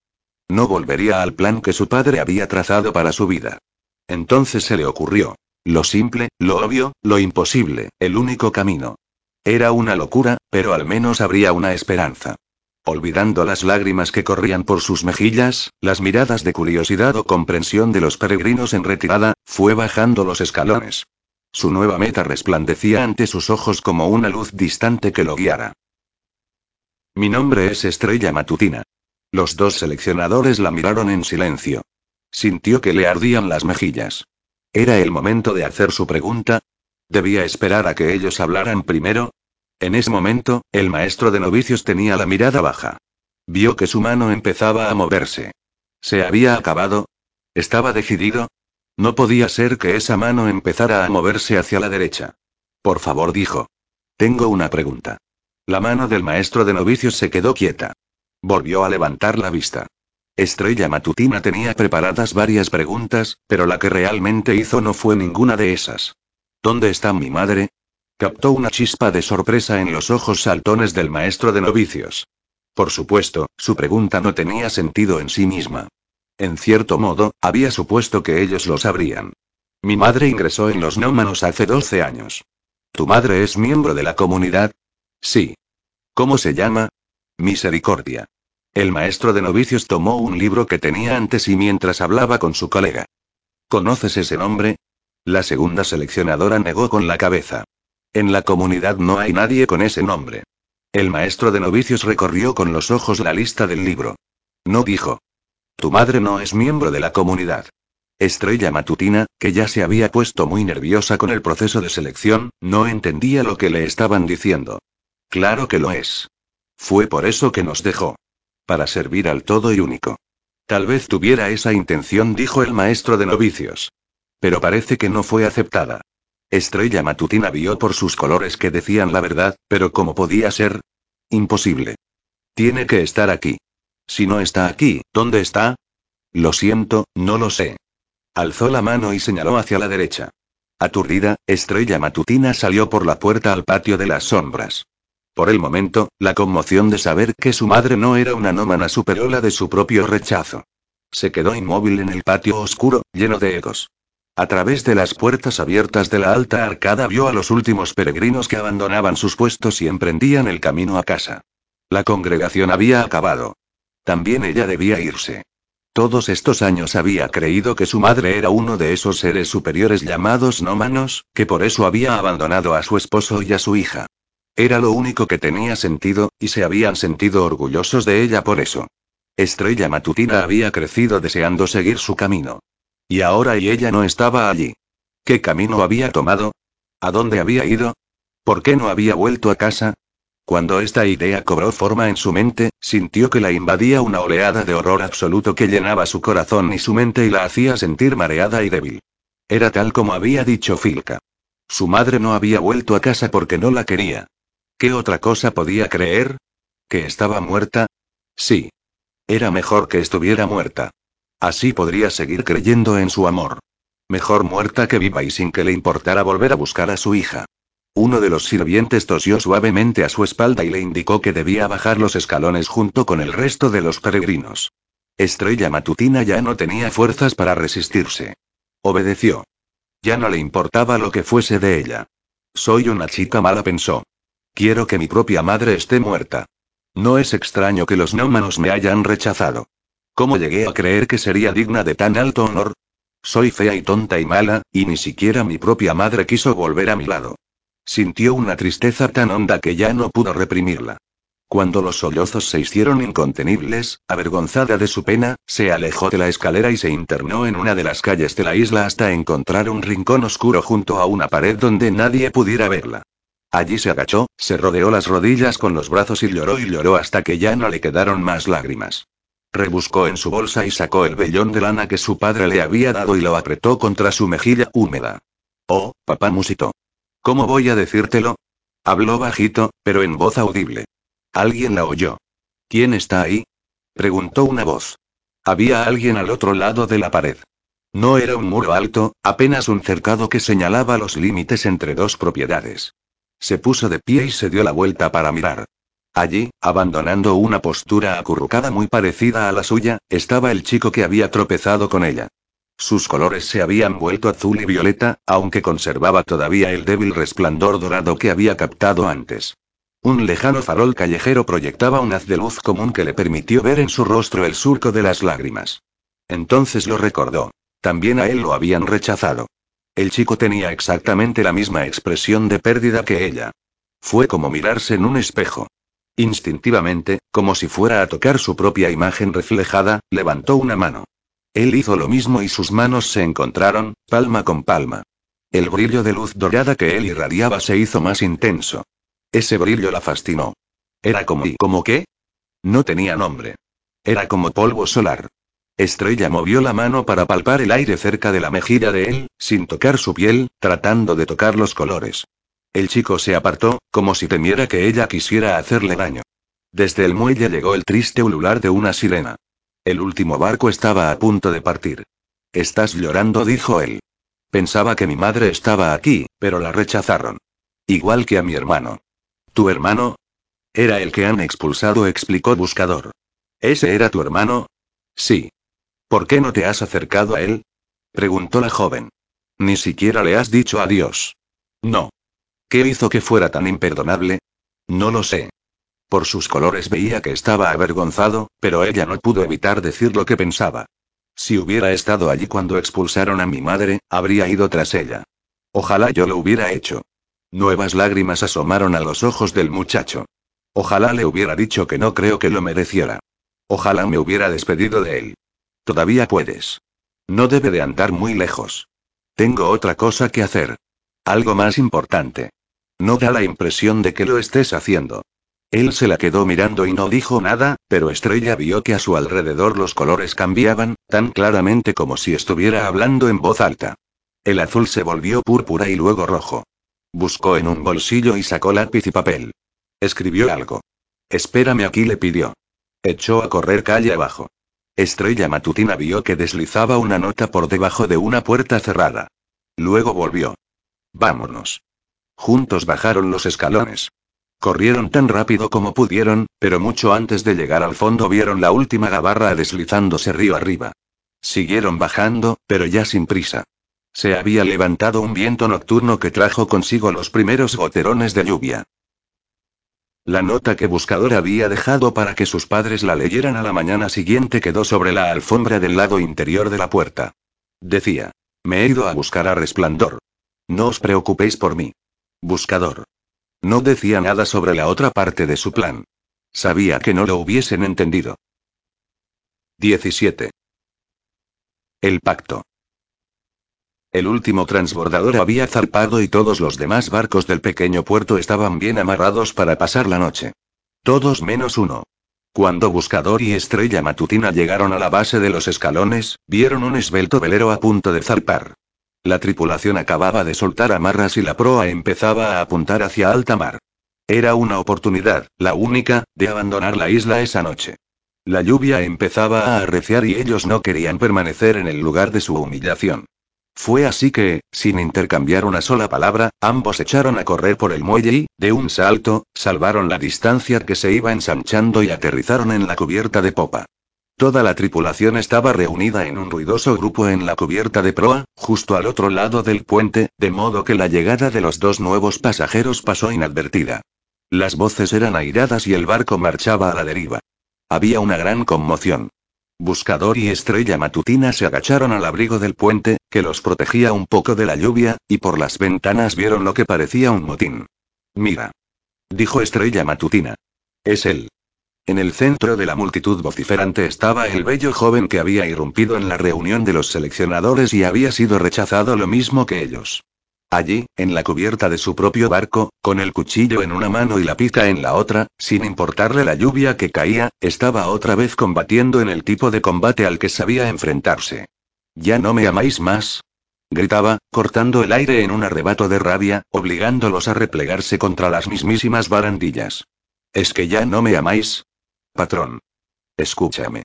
No volvería al plan que su padre había trazado para su vida. Entonces se le ocurrió. Lo simple, lo obvio, lo imposible, el único camino. Era una locura, pero al menos habría una esperanza. Olvidando las lágrimas que corrían por sus mejillas, las miradas de curiosidad o comprensión de los peregrinos en retirada, fue bajando los escalones. Su nueva meta resplandecía ante sus ojos como una luz distante que lo guiara. Mi nombre es Estrella Matutina. Los dos seleccionadores la miraron en silencio. Sintió que le ardían las mejillas. ¿Era el momento de hacer su pregunta? ¿Debía esperar a que ellos hablaran primero? En ese momento, el maestro de novicios tenía la mirada baja. Vio que su mano empezaba a moverse. ¿Se había acabado? ¿Estaba decidido? No podía ser que esa mano empezara a moverse hacia la derecha. Por favor, dijo. Tengo una pregunta. La mano del maestro de novicios se quedó quieta. Volvió a levantar la vista. Estrella Matutina tenía preparadas varias preguntas, pero la que realmente hizo no fue ninguna de esas. ¿Dónde está mi madre? Captó una chispa de sorpresa en los ojos saltones del maestro de novicios. Por supuesto, su pregunta no tenía sentido en sí misma. En cierto modo, había supuesto que ellos lo sabrían. Mi madre ingresó en los nómanos hace 12 años. ¿Tu madre es miembro de la comunidad? Sí. ¿Cómo se llama? Misericordia. El maestro de novicios tomó un libro que tenía ante sí mientras hablaba con su colega. ¿Conoces ese nombre? La segunda seleccionadora negó con la cabeza. En la comunidad no hay nadie con ese nombre. El maestro de novicios recorrió con los ojos la lista del libro. No dijo. Tu madre no es miembro de la comunidad. Estrella Matutina, que ya se había puesto muy nerviosa con el proceso de selección, no entendía lo que le estaban diciendo. Claro que lo es. Fue por eso que nos dejó. Para servir al todo y único. Tal vez tuviera esa intención, dijo el maestro de novicios. Pero parece que no fue aceptada. Estrella Matutina vio por sus colores que decían la verdad, pero ¿cómo podía ser? Imposible. Tiene que estar aquí. Si no está aquí, ¿dónde está? Lo siento, no lo sé. Alzó la mano y señaló hacia la derecha. Aturdida, Estrella Matutina salió por la puerta al patio de las sombras. Por el momento, la conmoción de saber que su madre no era una nómana superó la de su propio rechazo. Se quedó inmóvil en el patio oscuro, lleno de ecos. A través de las puertas abiertas de la alta arcada vio a los últimos peregrinos que abandonaban sus puestos y emprendían el camino a casa. La congregación había acabado. También ella debía irse. Todos estos años había creído que su madre era uno de esos seres superiores llamados nómanos, que por eso había abandonado a su esposo y a su hija. Era lo único que tenía sentido, y se habían sentido orgullosos de ella por eso. Estrella Matutina había crecido deseando seguir su camino. Y ahora y ella no estaba allí. ¿Qué camino había tomado? ¿A dónde había ido? ¿Por qué no había vuelto a casa? Cuando esta idea cobró forma en su mente, sintió que la invadía una oleada de horror absoluto que llenaba su corazón y su mente y la hacía sentir mareada y débil. Era tal como había dicho Filka. Su madre no había vuelto a casa porque no la quería. ¿Qué otra cosa podía creer? ¿Que estaba muerta? Sí. Era mejor que estuviera muerta. Así podría seguir creyendo en su amor. Mejor muerta que viva y sin que le importara volver a buscar a su hija. Uno de los sirvientes tosió suavemente a su espalda y le indicó que debía bajar los escalones junto con el resto de los peregrinos. Estrella Matutina ya no tenía fuerzas para resistirse. Obedeció. Ya no le importaba lo que fuese de ella. Soy una chica mala, pensó. Quiero que mi propia madre esté muerta. No es extraño que los nómanos me hayan rechazado. ¿Cómo llegué a creer que sería digna de tan alto honor? Soy fea y tonta y mala, y ni siquiera mi propia madre quiso volver a mi lado. Sintió una tristeza tan honda que ya no pudo reprimirla. Cuando los sollozos se hicieron incontenibles, avergonzada de su pena, se alejó de la escalera y se internó en una de las calles de la isla hasta encontrar un rincón oscuro junto a una pared donde nadie pudiera verla. Allí se agachó, se rodeó las rodillas con los brazos y lloró y lloró hasta que ya no le quedaron más lágrimas. Rebuscó en su bolsa y sacó el vellón de lana que su padre le había dado y lo apretó contra su mejilla húmeda. Oh, papá musitó. ¿Cómo voy a decírtelo? Habló bajito, pero en voz audible. Alguien la oyó. ¿Quién está ahí? preguntó una voz. Había alguien al otro lado de la pared. No era un muro alto, apenas un cercado que señalaba los límites entre dos propiedades. Se puso de pie y se dio la vuelta para mirar. Allí, abandonando una postura acurrucada muy parecida a la suya, estaba el chico que había tropezado con ella. Sus colores se habían vuelto azul y violeta, aunque conservaba todavía el débil resplandor dorado que había captado antes. Un lejano farol callejero proyectaba un haz de luz común que le permitió ver en su rostro el surco de las lágrimas. Entonces lo recordó. También a él lo habían rechazado. El chico tenía exactamente la misma expresión de pérdida que ella. Fue como mirarse en un espejo. Instintivamente, como si fuera a tocar su propia imagen reflejada, levantó una mano. Él hizo lo mismo y sus manos se encontraron, palma con palma. El brillo de luz dorada que él irradiaba se hizo más intenso. Ese brillo la fascinó. Era como... ¿Y como qué? No tenía nombre. Era como polvo solar. Estrella movió la mano para palpar el aire cerca de la mejilla de él, sin tocar su piel, tratando de tocar los colores. El chico se apartó, como si temiera que ella quisiera hacerle daño. Desde el muelle llegó el triste ulular de una sirena. El último barco estaba a punto de partir. Estás llorando, dijo él. Pensaba que mi madre estaba aquí, pero la rechazaron. Igual que a mi hermano. ¿Tu hermano? Era el que han expulsado, explicó Buscador. ¿Ese era tu hermano? Sí. ¿Por qué no te has acercado a él? preguntó la joven. Ni siquiera le has dicho adiós. No. ¿Qué hizo que fuera tan imperdonable? No lo sé. Por sus colores veía que estaba avergonzado, pero ella no pudo evitar decir lo que pensaba. Si hubiera estado allí cuando expulsaron a mi madre, habría ido tras ella. Ojalá yo lo hubiera hecho. Nuevas lágrimas asomaron a los ojos del muchacho. Ojalá le hubiera dicho que no creo que lo mereciera. Ojalá me hubiera despedido de él. Todavía puedes. No debe de andar muy lejos. Tengo otra cosa que hacer. Algo más importante. No da la impresión de que lo estés haciendo. Él se la quedó mirando y no dijo nada, pero Estrella vio que a su alrededor los colores cambiaban, tan claramente como si estuviera hablando en voz alta. El azul se volvió púrpura y luego rojo. Buscó en un bolsillo y sacó lápiz y papel. Escribió algo. Espérame aquí, le pidió. Echó a correr calle abajo. Estrella Matutina vio que deslizaba una nota por debajo de una puerta cerrada. Luego volvió. Vámonos. Juntos bajaron los escalones. Corrieron tan rápido como pudieron, pero mucho antes de llegar al fondo vieron la última gabarra deslizándose río arriba. Siguieron bajando, pero ya sin prisa. Se había levantado un viento nocturno que trajo consigo los primeros goterones de lluvia. La nota que Buscador había dejado para que sus padres la leyeran a la mañana siguiente quedó sobre la alfombra del lado interior de la puerta. Decía. Me he ido a buscar a Resplandor. No os preocupéis por mí. Buscador. No decía nada sobre la otra parte de su plan. Sabía que no lo hubiesen entendido. 17. El pacto. El último transbordador había zarpado y todos los demás barcos del pequeño puerto estaban bien amarrados para pasar la noche. Todos menos uno. Cuando Buscador y Estrella Matutina llegaron a la base de los escalones, vieron un esbelto velero a punto de zarpar. La tripulación acababa de soltar amarras y la proa empezaba a apuntar hacia alta mar. Era una oportunidad, la única, de abandonar la isla esa noche. La lluvia empezaba a arreciar y ellos no querían permanecer en el lugar de su humillación. Fue así que, sin intercambiar una sola palabra, ambos echaron a correr por el muelle y, de un salto, salvaron la distancia que se iba ensanchando y aterrizaron en la cubierta de popa. Toda la tripulación estaba reunida en un ruidoso grupo en la cubierta de proa, justo al otro lado del puente, de modo que la llegada de los dos nuevos pasajeros pasó inadvertida. Las voces eran airadas y el barco marchaba a la deriva. Había una gran conmoción. Buscador y Estrella Matutina se agacharon al abrigo del puente, que los protegía un poco de la lluvia, y por las ventanas vieron lo que parecía un motín. Mira. Dijo Estrella Matutina. Es él. En el centro de la multitud vociferante estaba el bello joven que había irrumpido en la reunión de los seleccionadores y había sido rechazado lo mismo que ellos. Allí, en la cubierta de su propio barco, con el cuchillo en una mano y la pica en la otra, sin importarle la lluvia que caía, estaba otra vez combatiendo en el tipo de combate al que sabía enfrentarse. ¿Ya no me amáis más? gritaba, cortando el aire en un arrebato de rabia, obligándolos a replegarse contra las mismísimas barandillas. ¿Es que ya no me amáis? Patrón. Escúchame.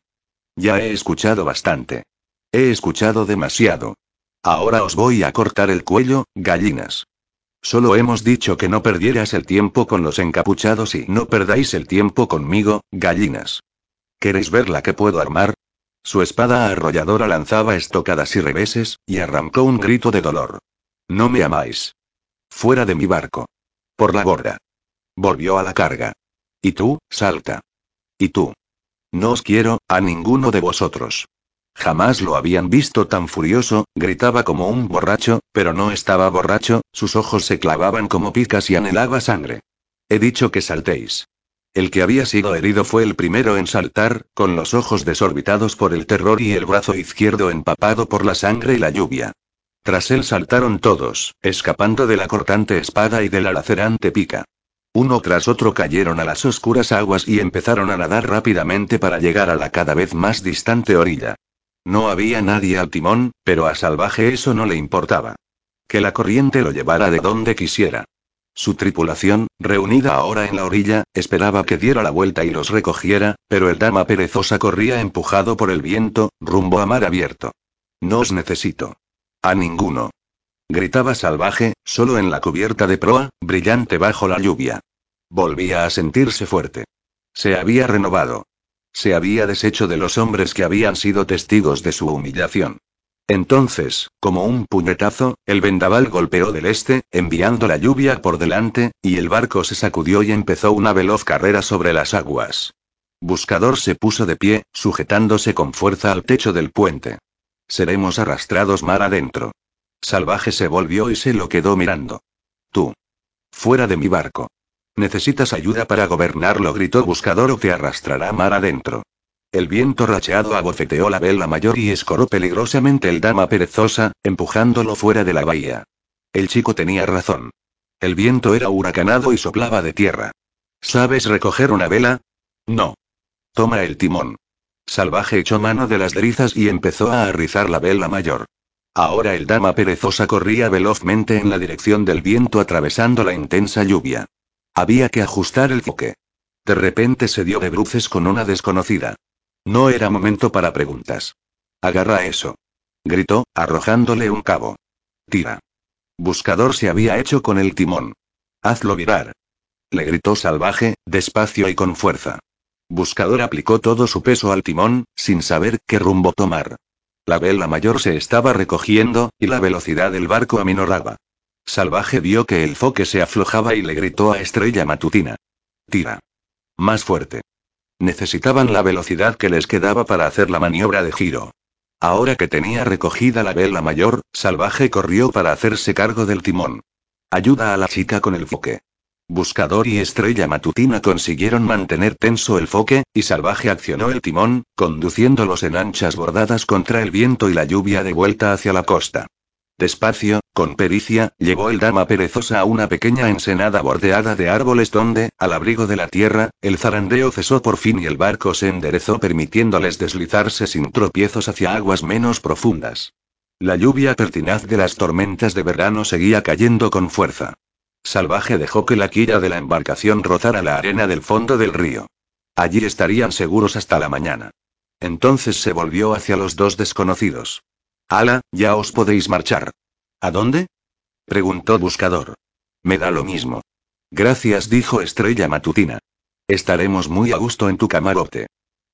Ya he escuchado bastante. He escuchado demasiado. Ahora os voy a cortar el cuello, gallinas. Solo hemos dicho que no perdieras el tiempo con los encapuchados y no perdáis el tiempo conmigo, gallinas. ¿Queréis ver la que puedo armar? Su espada arrolladora lanzaba estocadas y reveses, y arrancó un grito de dolor. No me amáis. Fuera de mi barco. Por la borda. Volvió a la carga. Y tú, salta. Y tú. No os quiero, a ninguno de vosotros. Jamás lo habían visto tan furioso, gritaba como un borracho, pero no estaba borracho, sus ojos se clavaban como picas y anhelaba sangre. He dicho que saltéis. El que había sido herido fue el primero en saltar, con los ojos desorbitados por el terror y el brazo izquierdo empapado por la sangre y la lluvia. Tras él saltaron todos, escapando de la cortante espada y de la lacerante pica. Uno tras otro cayeron a las oscuras aguas y empezaron a nadar rápidamente para llegar a la cada vez más distante orilla. No había nadie al timón, pero a Salvaje eso no le importaba. Que la corriente lo llevara de donde quisiera. Su tripulación, reunida ahora en la orilla, esperaba que diera la vuelta y los recogiera, pero el dama perezosa corría empujado por el viento, rumbo a mar abierto. No os necesito. A ninguno. Gritaba salvaje, solo en la cubierta de proa, brillante bajo la lluvia. Volvía a sentirse fuerte. Se había renovado. Se había deshecho de los hombres que habían sido testigos de su humillación. Entonces, como un puñetazo, el vendaval golpeó del este, enviando la lluvia por delante, y el barco se sacudió y empezó una veloz carrera sobre las aguas. Buscador se puso de pie, sujetándose con fuerza al techo del puente. Seremos arrastrados mar adentro. Salvaje se volvió y se lo quedó mirando. Tú. Fuera de mi barco. Necesitas ayuda para gobernarlo, gritó Buscador o te arrastrará mar adentro. El viento racheado abofeteó la vela mayor y escoró peligrosamente el dama perezosa, empujándolo fuera de la bahía. El chico tenía razón. El viento era huracanado y soplaba de tierra. ¿Sabes recoger una vela? No. Toma el timón. Salvaje echó mano de las drizas y empezó a arrizar la vela mayor. Ahora el dama perezosa corría velozmente en la dirección del viento atravesando la intensa lluvia. Había que ajustar el foque. De repente se dio de bruces con una desconocida. No era momento para preguntas. Agarra eso. Gritó, arrojándole un cabo. Tira. Buscador se había hecho con el timón. Hazlo virar. Le gritó salvaje, despacio y con fuerza. Buscador aplicó todo su peso al timón, sin saber qué rumbo tomar. La vela mayor se estaba recogiendo, y la velocidad del barco aminoraba. Salvaje vio que el foque se aflojaba y le gritó a Estrella Matutina. Tira. Más fuerte. Necesitaban la velocidad que les quedaba para hacer la maniobra de giro. Ahora que tenía recogida la vela mayor, Salvaje corrió para hacerse cargo del timón. Ayuda a la chica con el foque. Buscador y Estrella Matutina consiguieron mantener tenso el foque, y Salvaje accionó el timón, conduciéndolos en anchas bordadas contra el viento y la lluvia de vuelta hacia la costa. Despacio, con pericia, llevó el dama perezosa a una pequeña ensenada bordeada de árboles donde, al abrigo de la tierra, el zarandeo cesó por fin y el barco se enderezó permitiéndoles deslizarse sin tropiezos hacia aguas menos profundas. La lluvia pertinaz de las tormentas de verano seguía cayendo con fuerza. Salvaje dejó que la quilla de la embarcación rozara la arena del fondo del río. Allí estarían seguros hasta la mañana. Entonces se volvió hacia los dos desconocidos. Ala, ya os podéis marchar. ¿A dónde? preguntó Buscador. Me da lo mismo. Gracias, dijo Estrella Matutina. Estaremos muy a gusto en tu camarote.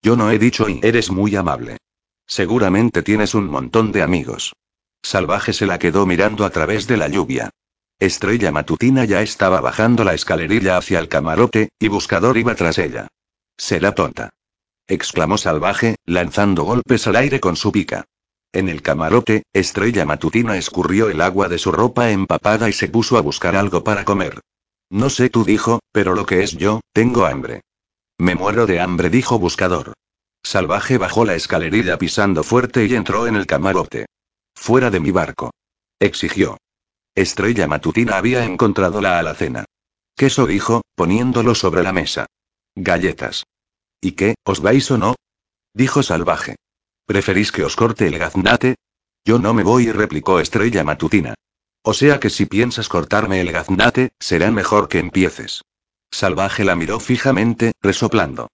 Yo no he dicho y eres muy amable. Seguramente tienes un montón de amigos. Salvaje se la quedó mirando a través de la lluvia. Estrella Matutina ya estaba bajando la escalerilla hacia el camarote, y Buscador iba tras ella. Será tonta. exclamó Salvaje, lanzando golpes al aire con su pica. En el camarote, Estrella Matutina escurrió el agua de su ropa empapada y se puso a buscar algo para comer. No sé tú dijo, pero lo que es yo, tengo hambre. Me muero de hambre, dijo Buscador. Salvaje bajó la escalerilla pisando fuerte y entró en el camarote. Fuera de mi barco. Exigió. Estrella Matutina había encontrado la alacena. Queso dijo, poniéndolo sobre la mesa. Galletas. ¿Y qué, os vais o no? Dijo Salvaje. ¿Preferís que os corte el gaznate? Yo no me voy, replicó Estrella Matutina. O sea que si piensas cortarme el gaznate, será mejor que empieces. Salvaje la miró fijamente, resoplando.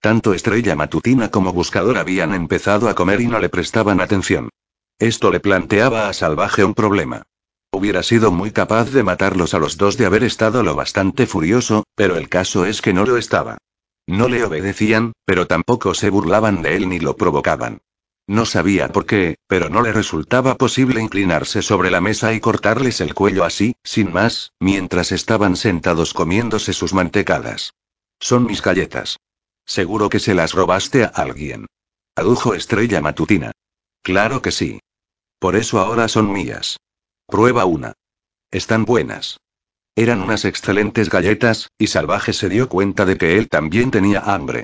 Tanto Estrella Matutina como Buscador habían empezado a comer y no le prestaban atención. Esto le planteaba a Salvaje un problema. Hubiera sido muy capaz de matarlos a los dos de haber estado lo bastante furioso, pero el caso es que no lo estaba. No le obedecían, pero tampoco se burlaban de él ni lo provocaban. No sabía por qué, pero no le resultaba posible inclinarse sobre la mesa y cortarles el cuello así, sin más, mientras estaban sentados comiéndose sus mantecadas. Son mis galletas. Seguro que se las robaste a alguien. Adujo Estrella Matutina. Claro que sí. Por eso ahora son mías. Prueba una. Están buenas. Eran unas excelentes galletas, y Salvaje se dio cuenta de que él también tenía hambre.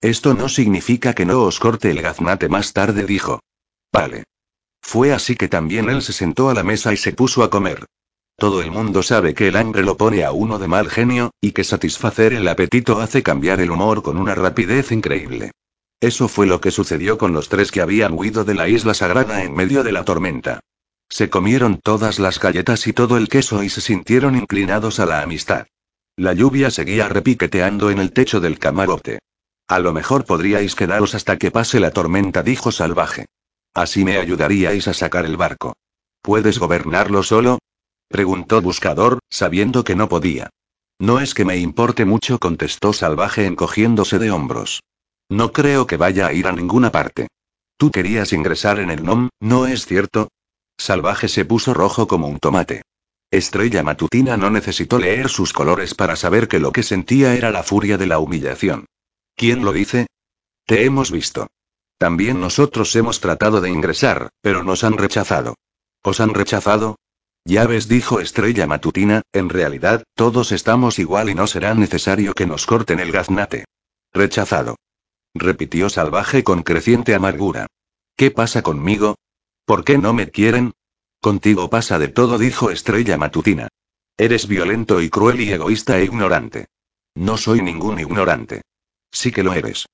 Esto no significa que no os corte el gaznate más tarde, dijo. Vale. Fue así que también él se sentó a la mesa y se puso a comer. Todo el mundo sabe que el hambre lo pone a uno de mal genio, y que satisfacer el apetito hace cambiar el humor con una rapidez increíble. Eso fue lo que sucedió con los tres que habían huido de la isla sagrada en medio de la tormenta. Se comieron todas las galletas y todo el queso y se sintieron inclinados a la amistad. La lluvia seguía repiqueteando en el techo del camarote. A lo mejor podríais quedaros hasta que pase la tormenta, dijo Salvaje. Así me ayudaríais a sacar el barco. ¿Puedes gobernarlo solo? preguntó Buscador, sabiendo que no podía. No es que me importe mucho, contestó Salvaje encogiéndose de hombros. No creo que vaya a ir a ninguna parte. Tú querías ingresar en el NOM, ¿no es cierto? Salvaje se puso rojo como un tomate. Estrella Matutina no necesitó leer sus colores para saber que lo que sentía era la furia de la humillación. ¿Quién lo dice? Te hemos visto. También nosotros hemos tratado de ingresar, pero nos han rechazado. ¿Os han rechazado? Ya ves, dijo Estrella Matutina, en realidad, todos estamos igual y no será necesario que nos corten el gaznate. Rechazado. Repitió Salvaje con creciente amargura. ¿Qué pasa conmigo? ¿Por qué no me quieren? Contigo pasa de todo, dijo Estrella Matutina. Eres violento y cruel y egoísta e ignorante. No soy ningún ignorante. Sí que lo eres.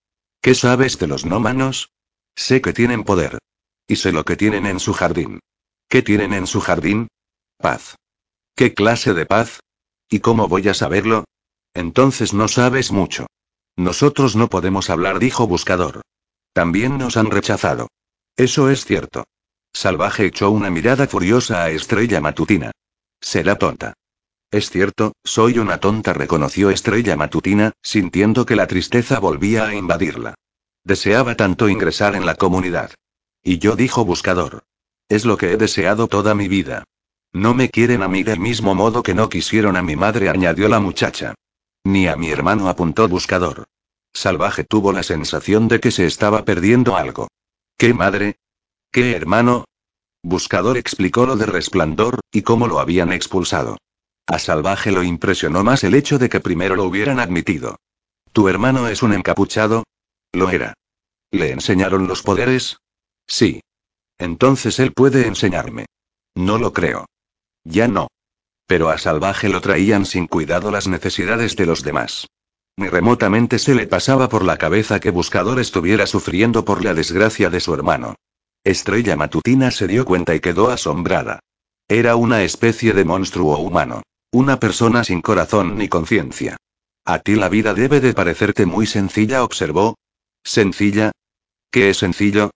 ¿Qué sabes de los nómanos? Sé que tienen poder. Y sé lo que tienen en su jardín. ¿Qué tienen en su jardín? Paz. ¿Qué clase de paz? ¿Y cómo voy a saberlo? Entonces no sabes mucho. Nosotros no podemos hablar, dijo Buscador. También nos han rechazado. Eso es cierto. Salvaje echó una mirada furiosa a Estrella Matutina. Será tonta. Es cierto, soy una tonta, reconoció Estrella Matutina, sintiendo que la tristeza volvía a invadirla. Deseaba tanto ingresar en la comunidad. Y yo dijo buscador. Es lo que he deseado toda mi vida. No me quieren a mí del mismo modo que no quisieron a mi madre, añadió la muchacha. Ni a mi hermano, apuntó buscador. Salvaje tuvo la sensación de que se estaba perdiendo algo. ¿Qué madre? ¿Qué hermano? Buscador explicó lo de resplandor, y cómo lo habían expulsado. A Salvaje lo impresionó más el hecho de que primero lo hubieran admitido. ¿Tu hermano es un encapuchado? Lo era. ¿Le enseñaron los poderes? Sí. Entonces él puede enseñarme. No lo creo. Ya no. Pero a Salvaje lo traían sin cuidado las necesidades de los demás. Ni remotamente se le pasaba por la cabeza que Buscador estuviera sufriendo por la desgracia de su hermano. Estrella Matutina se dio cuenta y quedó asombrada. Era una especie de monstruo humano. Una persona sin corazón ni conciencia. A ti la vida debe de parecerte muy sencilla, observó. ¿Sencilla? ¿Qué es sencillo?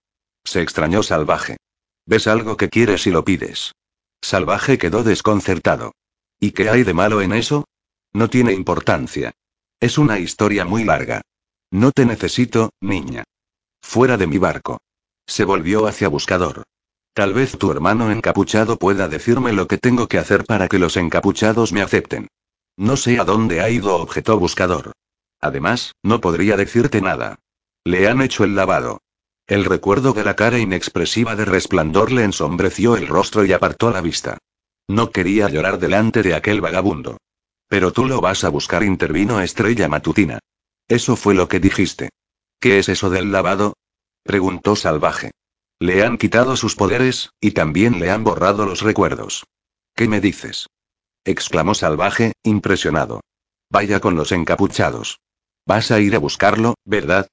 Se extrañó Salvaje. Ves algo que quieres y lo pides. Salvaje quedó desconcertado. ¿Y qué hay de malo en eso? No tiene importancia. Es una historia muy larga. No te necesito, niña. Fuera de mi barco. Se volvió hacia Buscador. Tal vez tu hermano encapuchado pueda decirme lo que tengo que hacer para que los encapuchados me acepten. No sé a dónde ha ido, objetó Buscador. Además, no podría decirte nada. Le han hecho el lavado. El recuerdo de la cara inexpresiva de resplandor le ensombreció el rostro y apartó la vista. No quería llorar delante de aquel vagabundo. Pero tú lo vas a buscar, intervino Estrella Matutina. Eso fue lo que dijiste. ¿Qué es eso del lavado? Preguntó Salvaje. Le han quitado sus poderes, y también le han borrado los recuerdos. ¿Qué me dices? exclamó Salvaje, impresionado. Vaya con los encapuchados. Vas a ir a buscarlo, ¿verdad?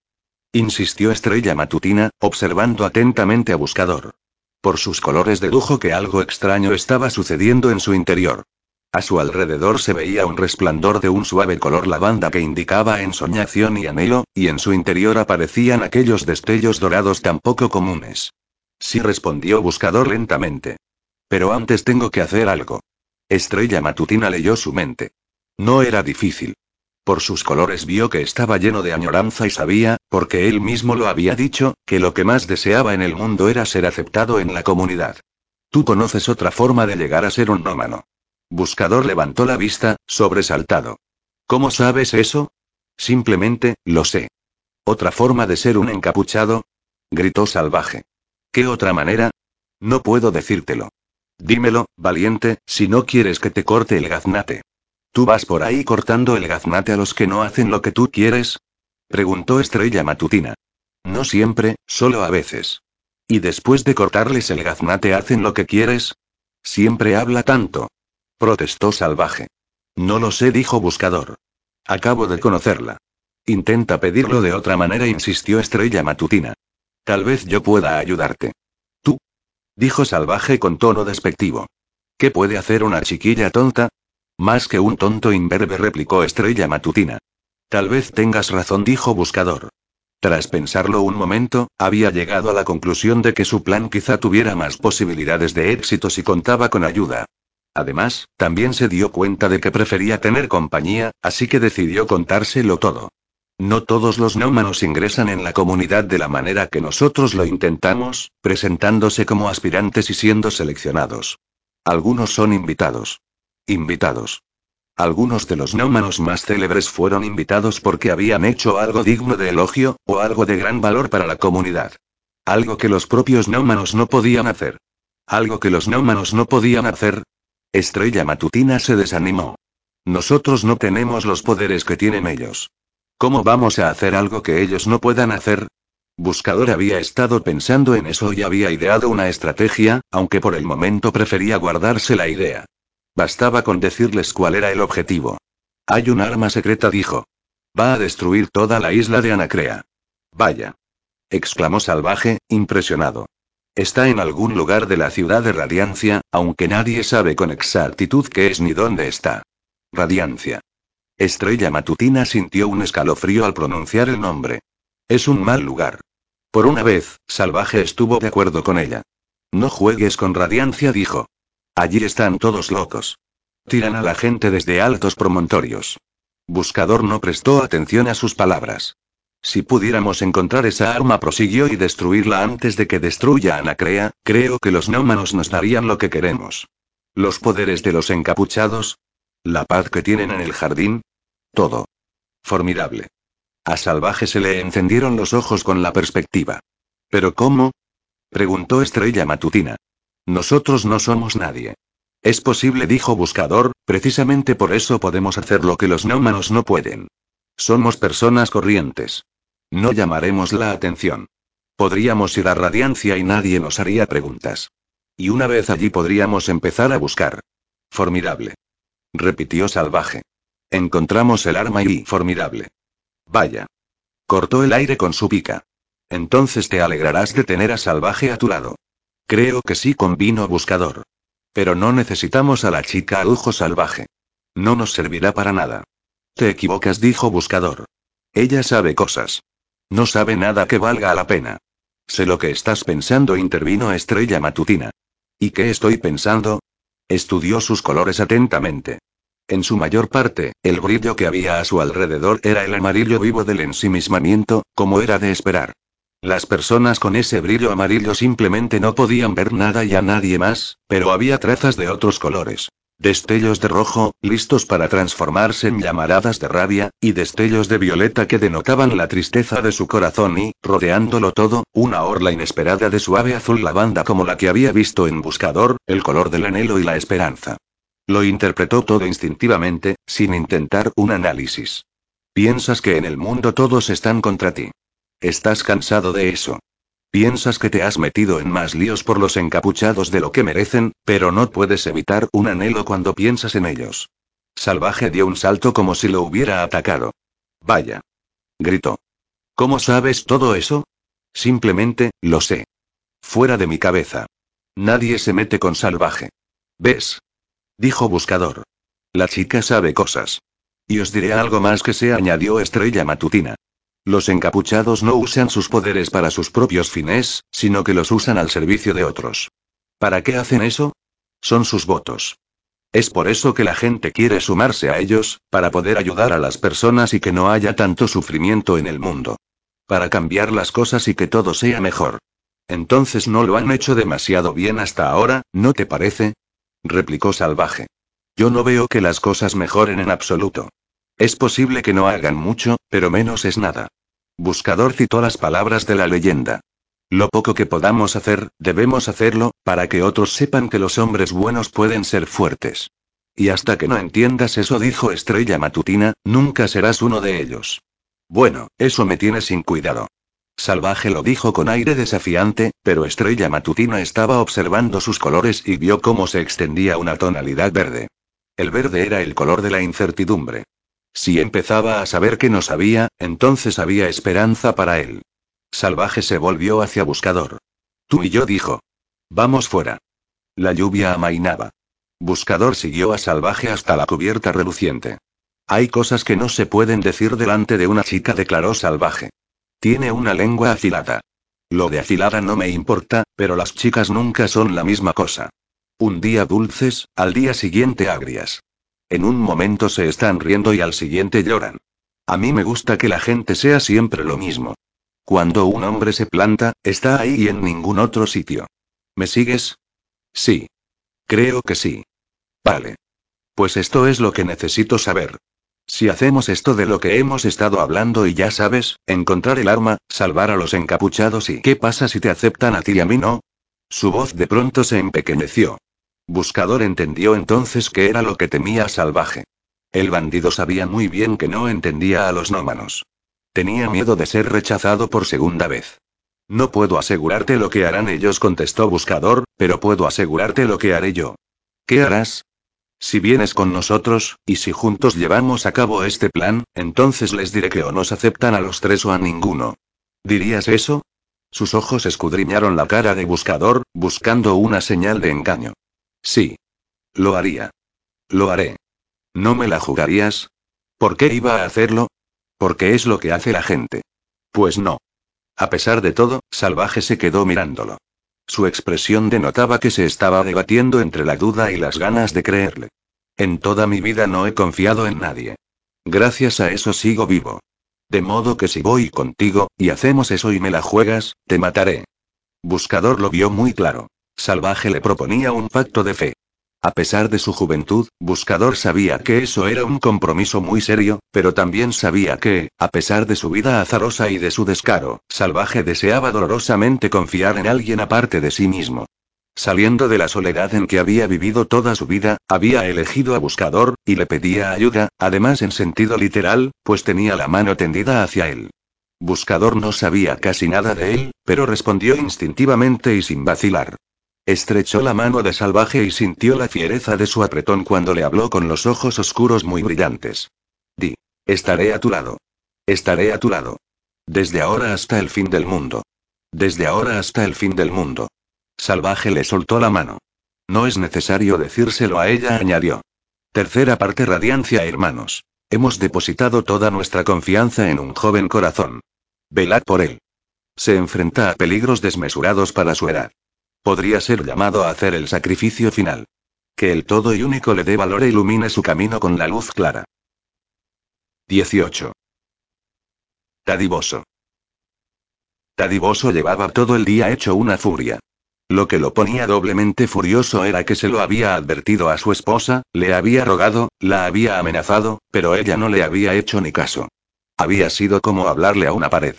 insistió Estrella Matutina, observando atentamente a Buscador. Por sus colores dedujo que algo extraño estaba sucediendo en su interior. A su alrededor se veía un resplandor de un suave color lavanda que indicaba ensoñación y anhelo, y en su interior aparecían aquellos destellos dorados tan poco comunes. Sí respondió Buscador lentamente. Pero antes tengo que hacer algo. Estrella Matutina leyó su mente. No era difícil. Por sus colores vio que estaba lleno de añoranza y sabía, porque él mismo lo había dicho, que lo que más deseaba en el mundo era ser aceptado en la comunidad. Tú conoces otra forma de llegar a ser un nómano. Buscador levantó la vista, sobresaltado. ¿Cómo sabes eso? Simplemente, lo sé. ¿Otra forma de ser un encapuchado? gritó salvaje. ¿Qué otra manera? No puedo decírtelo. Dímelo, valiente, si no quieres que te corte el gaznate. ¿Tú vas por ahí cortando el gaznate a los que no hacen lo que tú quieres? preguntó Estrella Matutina. No siempre, solo a veces. ¿Y después de cortarles el gaznate hacen lo que quieres? Siempre habla tanto. Protestó salvaje. No lo sé, dijo Buscador. Acabo de conocerla. Intenta pedirlo de otra manera, insistió Estrella Matutina. Tal vez yo pueda ayudarte. Tú. Dijo Salvaje con tono despectivo. ¿Qué puede hacer una chiquilla tonta? Más que un tonto imberbe, replicó Estrella Matutina. Tal vez tengas razón, dijo Buscador. Tras pensarlo un momento, había llegado a la conclusión de que su plan quizá tuviera más posibilidades de éxito si contaba con ayuda. Además, también se dio cuenta de que prefería tener compañía, así que decidió contárselo todo. No todos los nómanos ingresan en la comunidad de la manera que nosotros lo intentamos, presentándose como aspirantes y siendo seleccionados. Algunos son invitados. Invitados. Algunos de los nómanos más célebres fueron invitados porque habían hecho algo digno de elogio, o algo de gran valor para la comunidad. Algo que los propios nómanos no podían hacer. Algo que los nómanos no podían hacer, Estrella Matutina se desanimó. Nosotros no tenemos los poderes que tienen ellos. ¿Cómo vamos a hacer algo que ellos no puedan hacer? Buscador había estado pensando en eso y había ideado una estrategia, aunque por el momento prefería guardarse la idea. Bastaba con decirles cuál era el objetivo. Hay un arma secreta, dijo. Va a destruir toda la isla de Anacrea. Vaya. exclamó Salvaje, impresionado. Está en algún lugar de la ciudad de Radiancia, aunque nadie sabe con exactitud qué es ni dónde está. Radiancia. Estrella Matutina sintió un escalofrío al pronunciar el nombre. Es un mal lugar. Por una vez, Salvaje estuvo de acuerdo con ella. No juegues con Radiancia, dijo. Allí están todos locos. Tiran a la gente desde altos promontorios. Buscador no prestó atención a sus palabras. Si pudiéramos encontrar esa arma, prosiguió, y destruirla antes de que destruya Anacrea, creo que los nómanos nos darían lo que queremos. Los poderes de los encapuchados. La paz que tienen en el jardín. Todo. Formidable. A Salvaje se le encendieron los ojos con la perspectiva. ¿Pero cómo? preguntó Estrella Matutina. Nosotros no somos nadie. Es posible, dijo Buscador, precisamente por eso podemos hacer lo que los nómanos no pueden. Somos personas corrientes. No llamaremos la atención. Podríamos ir a radiancia y nadie nos haría preguntas. Y una vez allí podríamos empezar a buscar. Formidable. Repitió salvaje. Encontramos el arma y formidable. Vaya. Cortó el aire con su pica. Entonces te alegrarás de tener a salvaje a tu lado. Creo que sí convino buscador. Pero no necesitamos a la chica al ojo salvaje. No nos servirá para nada. Te equivocas, dijo buscador. Ella sabe cosas. No sabe nada que valga la pena. Sé lo que estás pensando, intervino Estrella Matutina. ¿Y qué estoy pensando? Estudió sus colores atentamente. En su mayor parte, el brillo que había a su alrededor era el amarillo vivo del ensimismamiento, como era de esperar. Las personas con ese brillo amarillo simplemente no podían ver nada y a nadie más, pero había trazas de otros colores. Destellos de rojo, listos para transformarse en llamaradas de rabia, y destellos de violeta que denotaban la tristeza de su corazón y, rodeándolo todo, una orla inesperada de suave azul lavanda como la que había visto en Buscador, el color del anhelo y la esperanza. Lo interpretó todo instintivamente, sin intentar un análisis. Piensas que en el mundo todos están contra ti. Estás cansado de eso. Piensas que te has metido en más líos por los encapuchados de lo que merecen, pero no puedes evitar un anhelo cuando piensas en ellos. Salvaje dio un salto como si lo hubiera atacado. Vaya. Gritó. ¿Cómo sabes todo eso? Simplemente, lo sé. Fuera de mi cabeza. Nadie se mete con salvaje. ¿Ves? Dijo Buscador. La chica sabe cosas. Y os diré algo más que se añadió Estrella Matutina. Los encapuchados no usan sus poderes para sus propios fines, sino que los usan al servicio de otros. ¿Para qué hacen eso? Son sus votos. Es por eso que la gente quiere sumarse a ellos, para poder ayudar a las personas y que no haya tanto sufrimiento en el mundo. Para cambiar las cosas y que todo sea mejor. Entonces no lo han hecho demasiado bien hasta ahora, ¿no te parece? replicó Salvaje. Yo no veo que las cosas mejoren en absoluto. Es posible que no hagan mucho, pero menos es nada. Buscador citó las palabras de la leyenda. Lo poco que podamos hacer, debemos hacerlo, para que otros sepan que los hombres buenos pueden ser fuertes. Y hasta que no entiendas eso, dijo Estrella Matutina, nunca serás uno de ellos. Bueno, eso me tiene sin cuidado. Salvaje lo dijo con aire desafiante, pero Estrella Matutina estaba observando sus colores y vio cómo se extendía una tonalidad verde. El verde era el color de la incertidumbre. Si empezaba a saber que no sabía, entonces había esperanza para él. Salvaje se volvió hacia Buscador. Tú y yo dijo. Vamos fuera. La lluvia amainaba. Buscador siguió a Salvaje hasta la cubierta reluciente. Hay cosas que no se pueden decir delante de una chica, declaró Salvaje. Tiene una lengua afilada. Lo de afilada no me importa, pero las chicas nunca son la misma cosa. Un día dulces, al día siguiente agrias. En un momento se están riendo y al siguiente lloran. A mí me gusta que la gente sea siempre lo mismo. Cuando un hombre se planta, está ahí y en ningún otro sitio. ¿Me sigues? Sí. Creo que sí. Vale. Pues esto es lo que necesito saber. Si hacemos esto de lo que hemos estado hablando y ya sabes, encontrar el arma, salvar a los encapuchados y ¿qué pasa si te aceptan a ti y a mí no? Su voz de pronto se empequeñeció. Buscador entendió entonces que era lo que temía salvaje. El bandido sabía muy bien que no entendía a los nómanos. Tenía miedo de ser rechazado por segunda vez. No puedo asegurarte lo que harán ellos, contestó Buscador, pero puedo asegurarte lo que haré yo. ¿Qué harás? Si vienes con nosotros, y si juntos llevamos a cabo este plan, entonces les diré que o nos aceptan a los tres o a ninguno. ¿Dirías eso? Sus ojos escudriñaron la cara de Buscador, buscando una señal de engaño. Sí. Lo haría. Lo haré. ¿No me la jugarías? ¿Por qué iba a hacerlo? Porque es lo que hace la gente. Pues no. A pesar de todo, Salvaje se quedó mirándolo. Su expresión denotaba que se estaba debatiendo entre la duda y las ganas de creerle. En toda mi vida no he confiado en nadie. Gracias a eso sigo vivo. De modo que si voy contigo, y hacemos eso y me la juegas, te mataré. Buscador lo vio muy claro. Salvaje le proponía un pacto de fe. A pesar de su juventud, Buscador sabía que eso era un compromiso muy serio, pero también sabía que, a pesar de su vida azarosa y de su descaro, Salvaje deseaba dolorosamente confiar en alguien aparte de sí mismo. Saliendo de la soledad en que había vivido toda su vida, había elegido a Buscador, y le pedía ayuda, además en sentido literal, pues tenía la mano tendida hacia él. Buscador no sabía casi nada de él, pero respondió instintivamente y sin vacilar. Estrechó la mano de salvaje y sintió la fiereza de su apretón cuando le habló con los ojos oscuros muy brillantes. Di. Estaré a tu lado. Estaré a tu lado. Desde ahora hasta el fin del mundo. Desde ahora hasta el fin del mundo. Salvaje le soltó la mano. No es necesario decírselo a ella, añadió. Tercera parte Radiancia, hermanos. Hemos depositado toda nuestra confianza en un joven corazón. Velad por él. Se enfrenta a peligros desmesurados para su edad. Podría ser llamado a hacer el sacrificio final. Que el todo y único le dé valor e ilumine su camino con la luz clara. 18. Tadiboso. Tadiboso llevaba todo el día hecho una furia. Lo que lo ponía doblemente furioso era que se lo había advertido a su esposa, le había rogado, la había amenazado, pero ella no le había hecho ni caso. Había sido como hablarle a una pared.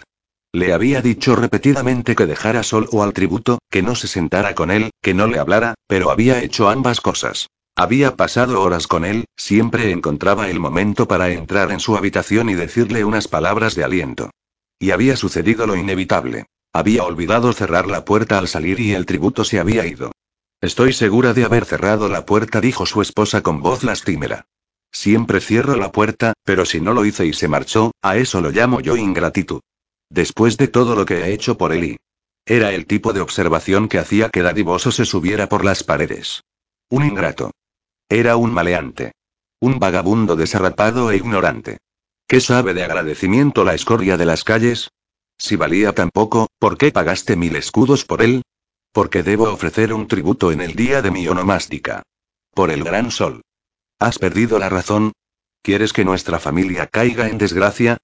Le había dicho repetidamente que dejara solo al tributo, que no se sentara con él, que no le hablara, pero había hecho ambas cosas. Había pasado horas con él, siempre encontraba el momento para entrar en su habitación y decirle unas palabras de aliento. Y había sucedido lo inevitable. Había olvidado cerrar la puerta al salir y el tributo se había ido. Estoy segura de haber cerrado la puerta, dijo su esposa con voz lastimera. Siempre cierro la puerta, pero si no lo hice y se marchó, a eso lo llamo yo ingratitud. Después de todo lo que he hecho por él y... Era el tipo de observación que hacía que Dadivoso se subiera por las paredes. Un ingrato. Era un maleante. Un vagabundo desarrapado e ignorante. ¿Qué sabe de agradecimiento la escoria de las calles? Si valía tan poco, ¿por qué pagaste mil escudos por él? Porque debo ofrecer un tributo en el día de mi onomástica. Por el gran sol. ¿Has perdido la razón? ¿Quieres que nuestra familia caiga en desgracia?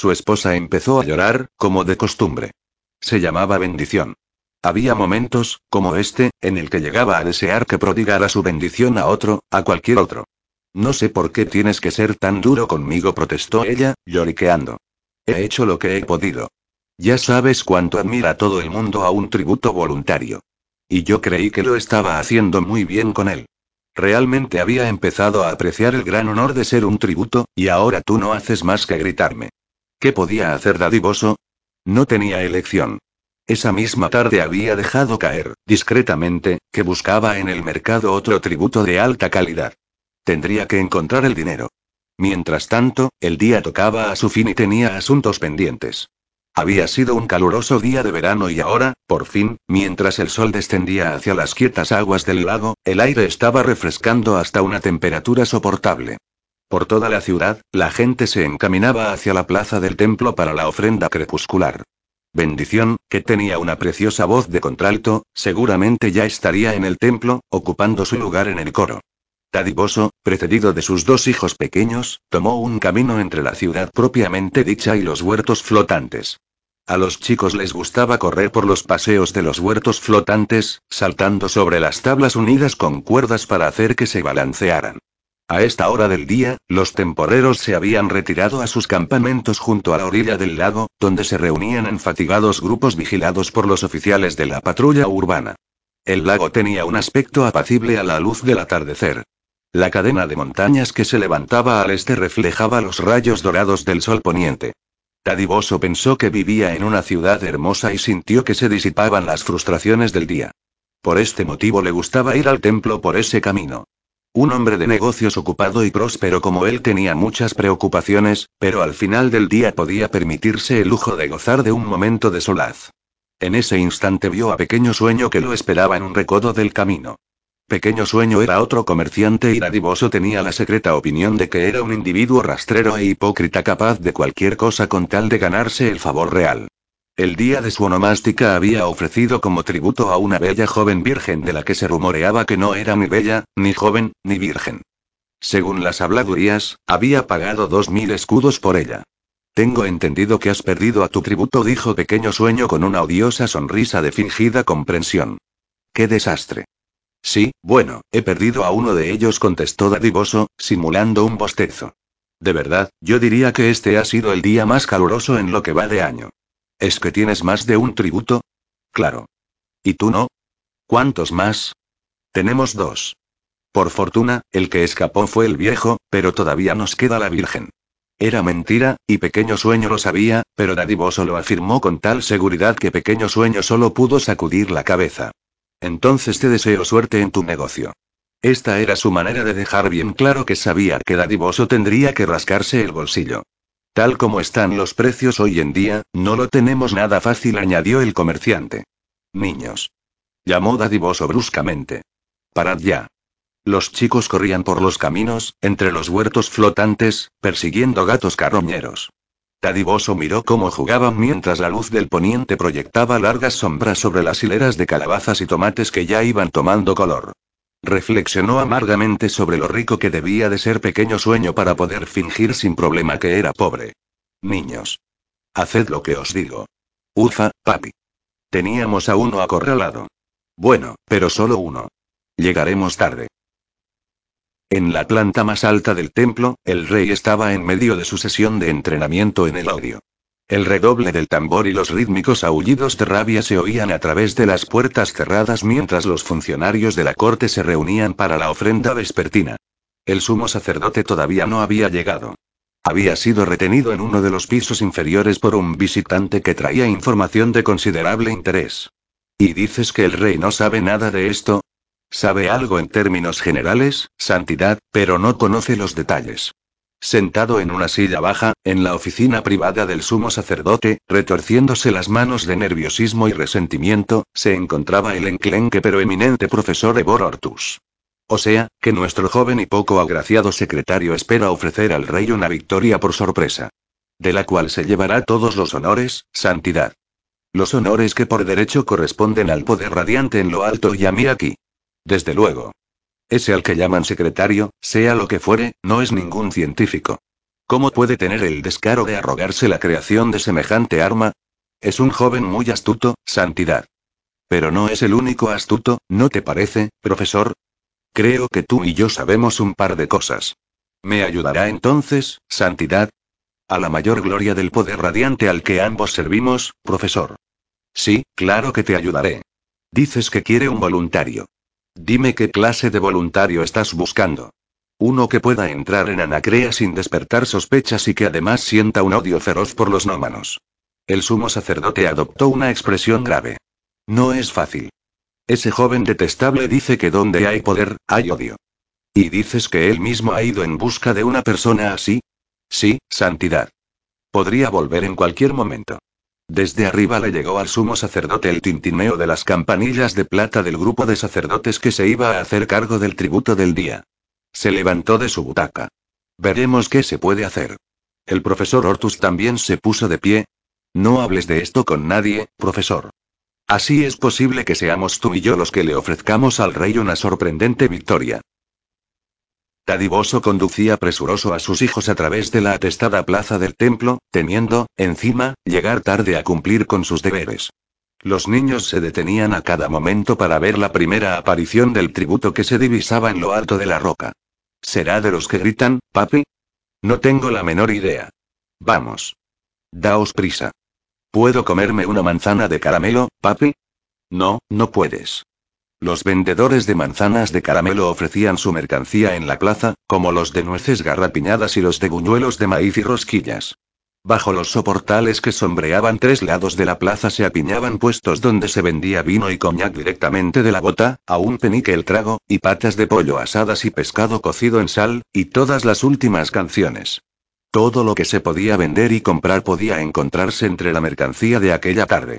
Su esposa empezó a llorar, como de costumbre. Se llamaba bendición. Había momentos, como este, en el que llegaba a desear que prodigara su bendición a otro, a cualquier otro. No sé por qué tienes que ser tan duro conmigo, protestó ella, lloriqueando. He hecho lo que he podido. Ya sabes cuánto admira todo el mundo a un tributo voluntario. Y yo creí que lo estaba haciendo muy bien con él. Realmente había empezado a apreciar el gran honor de ser un tributo, y ahora tú no haces más que gritarme. ¿Qué podía hacer dadivoso? No tenía elección. Esa misma tarde había dejado caer, discretamente, que buscaba en el mercado otro tributo de alta calidad. Tendría que encontrar el dinero. Mientras tanto, el día tocaba a su fin y tenía asuntos pendientes. Había sido un caluroso día de verano y ahora, por fin, mientras el sol descendía hacia las quietas aguas del lago, el aire estaba refrescando hasta una temperatura soportable. Por toda la ciudad, la gente se encaminaba hacia la plaza del templo para la ofrenda crepuscular. Bendición, que tenía una preciosa voz de contralto, seguramente ya estaría en el templo, ocupando su lugar en el coro. Tadiboso, precedido de sus dos hijos pequeños, tomó un camino entre la ciudad propiamente dicha y los huertos flotantes. A los chicos les gustaba correr por los paseos de los huertos flotantes, saltando sobre las tablas unidas con cuerdas para hacer que se balancearan. A esta hora del día, los temporeros se habían retirado a sus campamentos junto a la orilla del lago, donde se reunían en fatigados grupos vigilados por los oficiales de la patrulla urbana. El lago tenía un aspecto apacible a la luz del atardecer. La cadena de montañas que se levantaba al este reflejaba los rayos dorados del sol poniente. Dadivoso pensó que vivía en una ciudad hermosa y sintió que se disipaban las frustraciones del día. Por este motivo le gustaba ir al templo por ese camino. Un hombre de negocios ocupado y próspero como él tenía muchas preocupaciones, pero al final del día podía permitirse el lujo de gozar de un momento de solaz. En ese instante vio a Pequeño Sueño que lo esperaba en un recodo del camino. Pequeño Sueño era otro comerciante y Dadivoso tenía la secreta opinión de que era un individuo rastrero e hipócrita capaz de cualquier cosa con tal de ganarse el favor real. El día de su onomástica había ofrecido como tributo a una bella joven virgen de la que se rumoreaba que no era ni bella, ni joven, ni virgen. Según las habladurías, había pagado dos mil escudos por ella. Tengo entendido que has perdido a tu tributo, dijo Pequeño Sueño con una odiosa sonrisa de fingida comprensión. ¡Qué desastre! Sí, bueno, he perdido a uno de ellos, contestó Dadivoso, simulando un bostezo. De verdad, yo diría que este ha sido el día más caluroso en lo que va de año. ¿Es que tienes más de un tributo? Claro. ¿Y tú no? ¿Cuántos más? Tenemos dos. Por fortuna, el que escapó fue el viejo, pero todavía nos queda la Virgen. Era mentira, y Pequeño Sueño lo sabía, pero Dadivoso lo afirmó con tal seguridad que Pequeño Sueño solo pudo sacudir la cabeza. Entonces te deseo suerte en tu negocio. Esta era su manera de dejar bien claro que sabía que Dadivoso tendría que rascarse el bolsillo. Tal como están los precios hoy en día, no lo tenemos nada fácil, añadió el comerciante. Niños. Llamó Dadivoso bruscamente. Parad ya. Los chicos corrían por los caminos, entre los huertos flotantes, persiguiendo gatos carroñeros. Dadivoso miró cómo jugaban mientras la luz del poniente proyectaba largas sombras sobre las hileras de calabazas y tomates que ya iban tomando color. Reflexionó amargamente sobre lo rico que debía de ser pequeño sueño para poder fingir sin problema que era pobre. Niños. Haced lo que os digo. Ufa, papi. Teníamos a uno acorralado. Bueno, pero solo uno. Llegaremos tarde. En la planta más alta del templo, el rey estaba en medio de su sesión de entrenamiento en el odio. El redoble del tambor y los rítmicos aullidos de rabia se oían a través de las puertas cerradas mientras los funcionarios de la corte se reunían para la ofrenda vespertina. El sumo sacerdote todavía no había llegado. Había sido retenido en uno de los pisos inferiores por un visitante que traía información de considerable interés. ¿Y dices que el rey no sabe nada de esto? Sabe algo en términos generales, santidad, pero no conoce los detalles. Sentado en una silla baja, en la oficina privada del sumo sacerdote, retorciéndose las manos de nerviosismo y resentimiento, se encontraba el enclenque pero eminente profesor Ebor Ortus. O sea, que nuestro joven y poco agraciado secretario espera ofrecer al rey una victoria por sorpresa. De la cual se llevará todos los honores, santidad. Los honores que por derecho corresponden al poder radiante en lo alto y a mí aquí. Desde luego. Ese al que llaman secretario, sea lo que fuere, no es ningún científico. ¿Cómo puede tener el descaro de arrogarse la creación de semejante arma? Es un joven muy astuto, santidad. Pero no es el único astuto, ¿no te parece, profesor? Creo que tú y yo sabemos un par de cosas. ¿Me ayudará entonces, santidad? A la mayor gloria del poder radiante al que ambos servimos, profesor. Sí, claro que te ayudaré. Dices que quiere un voluntario. Dime qué clase de voluntario estás buscando. Uno que pueda entrar en Anacrea sin despertar sospechas y que además sienta un odio feroz por los nómanos. El sumo sacerdote adoptó una expresión grave. No es fácil. Ese joven detestable dice que donde hay poder, hay odio. ¿Y dices que él mismo ha ido en busca de una persona así? Sí, santidad. Podría volver en cualquier momento. Desde arriba le llegó al sumo sacerdote el tintineo de las campanillas de plata del grupo de sacerdotes que se iba a hacer cargo del tributo del día. Se levantó de su butaca. Veremos qué se puede hacer. El profesor Ortus también se puso de pie. No hables de esto con nadie, profesor. Así es posible que seamos tú y yo los que le ofrezcamos al rey una sorprendente victoria. Dadivoso conducía presuroso a sus hijos a través de la atestada plaza del templo, temiendo, encima, llegar tarde a cumplir con sus deberes. Los niños se detenían a cada momento para ver la primera aparición del tributo que se divisaba en lo alto de la roca. ¿Será de los que gritan, papi? No tengo la menor idea. Vamos. Daos prisa. ¿Puedo comerme una manzana de caramelo, papi? No, no puedes. Los vendedores de manzanas de caramelo ofrecían su mercancía en la plaza, como los de nueces garrapiñadas y los de buñuelos de maíz y rosquillas. Bajo los soportales que sombreaban tres lados de la plaza se apiñaban puestos donde se vendía vino y coñac directamente de la bota, a un penique el trago, y patas de pollo asadas y pescado cocido en sal, y todas las últimas canciones. Todo lo que se podía vender y comprar podía encontrarse entre la mercancía de aquella tarde.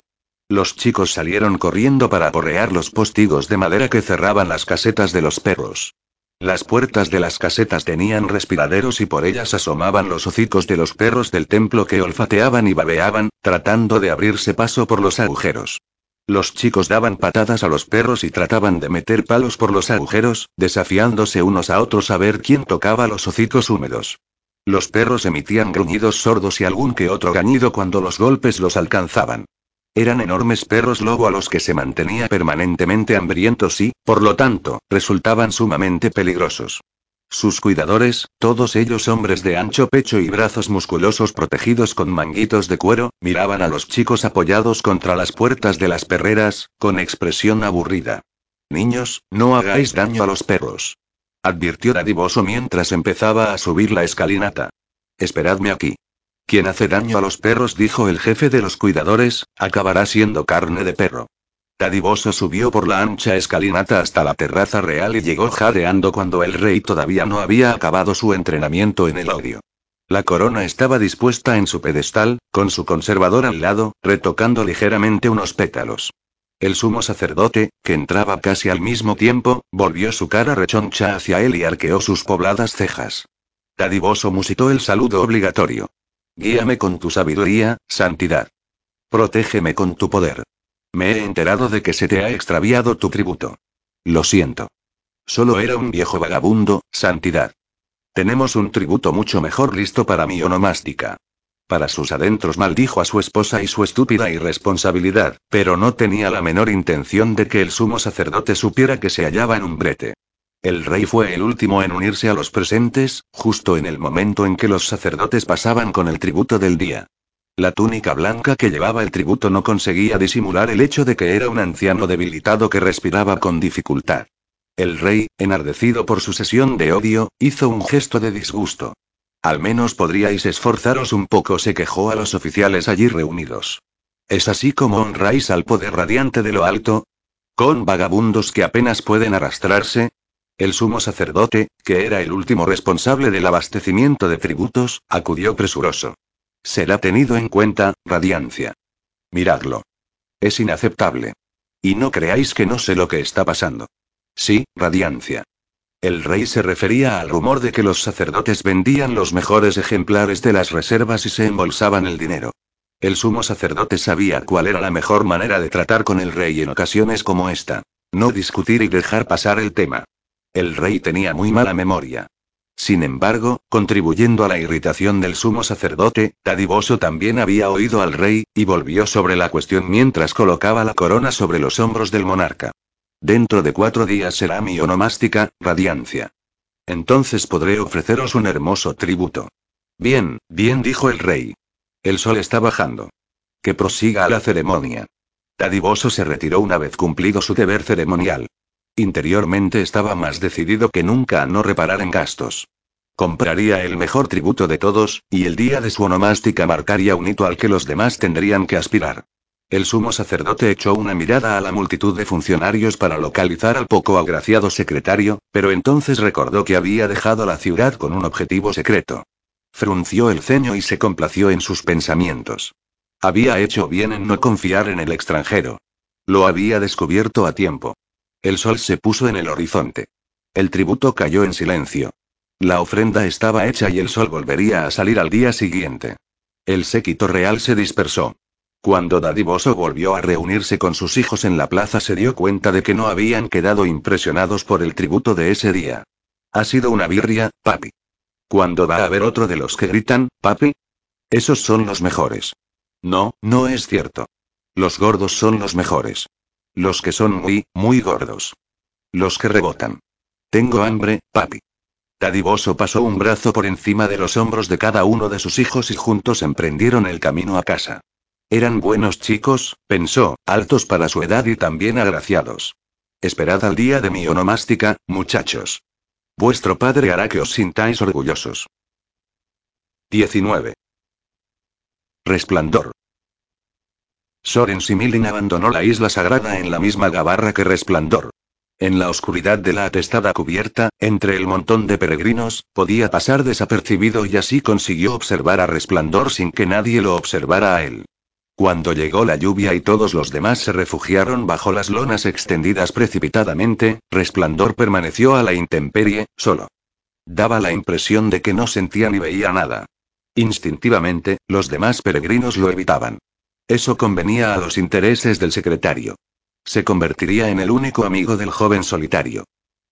Los chicos salieron corriendo para aporrear los postigos de madera que cerraban las casetas de los perros. Las puertas de las casetas tenían respiraderos y por ellas asomaban los hocicos de los perros del templo que olfateaban y babeaban, tratando de abrirse paso por los agujeros. Los chicos daban patadas a los perros y trataban de meter palos por los agujeros, desafiándose unos a otros a ver quién tocaba los hocicos húmedos. Los perros emitían gruñidos sordos y algún que otro gañido cuando los golpes los alcanzaban. Eran enormes perros lobo a los que se mantenía permanentemente hambrientos y, por lo tanto, resultaban sumamente peligrosos. Sus cuidadores, todos ellos hombres de ancho pecho y brazos musculosos protegidos con manguitos de cuero, miraban a los chicos apoyados contra las puertas de las perreras, con expresión aburrida. Niños, no hagáis daño a los perros. Advirtió Dadivoso mientras empezaba a subir la escalinata. Esperadme aquí. Quien hace daño a los perros, dijo el jefe de los cuidadores, acabará siendo carne de perro. Tadiboso subió por la ancha escalinata hasta la terraza real y llegó jadeando cuando el rey todavía no había acabado su entrenamiento en el odio. La corona estaba dispuesta en su pedestal, con su conservador al lado, retocando ligeramente unos pétalos. El sumo sacerdote, que entraba casi al mismo tiempo, volvió su cara rechoncha hacia él y arqueó sus pobladas cejas. Tadiboso musitó el saludo obligatorio. Guíame con tu sabiduría, santidad. Protégeme con tu poder. Me he enterado de que se te ha extraviado tu tributo. Lo siento. Solo era un viejo vagabundo, santidad. Tenemos un tributo mucho mejor listo para mi onomástica. Para sus adentros maldijo a su esposa y su estúpida irresponsabilidad, pero no tenía la menor intención de que el sumo sacerdote supiera que se hallaba en un brete. El rey fue el último en unirse a los presentes, justo en el momento en que los sacerdotes pasaban con el tributo del día. La túnica blanca que llevaba el tributo no conseguía disimular el hecho de que era un anciano debilitado que respiraba con dificultad. El rey, enardecido por su sesión de odio, hizo un gesto de disgusto. Al menos podríais esforzaros un poco, se quejó a los oficiales allí reunidos. ¿Es así como honráis al poder radiante de lo alto? ¿Con vagabundos que apenas pueden arrastrarse? El sumo sacerdote, que era el último responsable del abastecimiento de tributos, acudió presuroso. Será tenido en cuenta, radiancia. Miradlo. Es inaceptable. Y no creáis que no sé lo que está pasando. Sí, radiancia. El rey se refería al rumor de que los sacerdotes vendían los mejores ejemplares de las reservas y se embolsaban el dinero. El sumo sacerdote sabía cuál era la mejor manera de tratar con el rey en ocasiones como esta. No discutir y dejar pasar el tema. El rey tenía muy mala memoria. Sin embargo, contribuyendo a la irritación del sumo sacerdote, Tadiboso también había oído al rey, y volvió sobre la cuestión mientras colocaba la corona sobre los hombros del monarca. Dentro de cuatro días será mi onomástica, radiancia. Entonces podré ofreceros un hermoso tributo. Bien, bien dijo el rey. El sol está bajando. Que prosiga la ceremonia. Tadiboso se retiró una vez cumplido su deber ceremonial. Interiormente estaba más decidido que nunca a no reparar en gastos. Compraría el mejor tributo de todos, y el día de su onomástica marcaría un hito al que los demás tendrían que aspirar. El sumo sacerdote echó una mirada a la multitud de funcionarios para localizar al poco agraciado secretario, pero entonces recordó que había dejado la ciudad con un objetivo secreto. Frunció el ceño y se complació en sus pensamientos. Había hecho bien en no confiar en el extranjero. Lo había descubierto a tiempo. El sol se puso en el horizonte. El tributo cayó en silencio. La ofrenda estaba hecha y el sol volvería a salir al día siguiente. El séquito real se dispersó. Cuando Dadivoso volvió a reunirse con sus hijos en la plaza se dio cuenta de que no habían quedado impresionados por el tributo de ese día. Ha sido una birria, papi. ¿Cuándo va a haber otro de los que gritan, papi? Esos son los mejores. No, no es cierto. Los gordos son los mejores. Los que son muy, muy gordos. Los que rebotan. Tengo hambre, papi. Tadiboso pasó un brazo por encima de los hombros de cada uno de sus hijos y juntos emprendieron el camino a casa. Eran buenos chicos, pensó, altos para su edad y también agraciados. Esperad al día de mi onomástica, muchachos. Vuestro padre hará que os sintáis orgullosos. 19. Resplandor. Soren Similin abandonó la isla sagrada en la misma gabarra que Resplandor. En la oscuridad de la atestada cubierta, entre el montón de peregrinos, podía pasar desapercibido y así consiguió observar a Resplandor sin que nadie lo observara a él. Cuando llegó la lluvia y todos los demás se refugiaron bajo las lonas extendidas precipitadamente, Resplandor permaneció a la intemperie, solo. Daba la impresión de que no sentía ni veía nada. Instintivamente, los demás peregrinos lo evitaban. Eso convenía a los intereses del secretario. Se convertiría en el único amigo del joven solitario.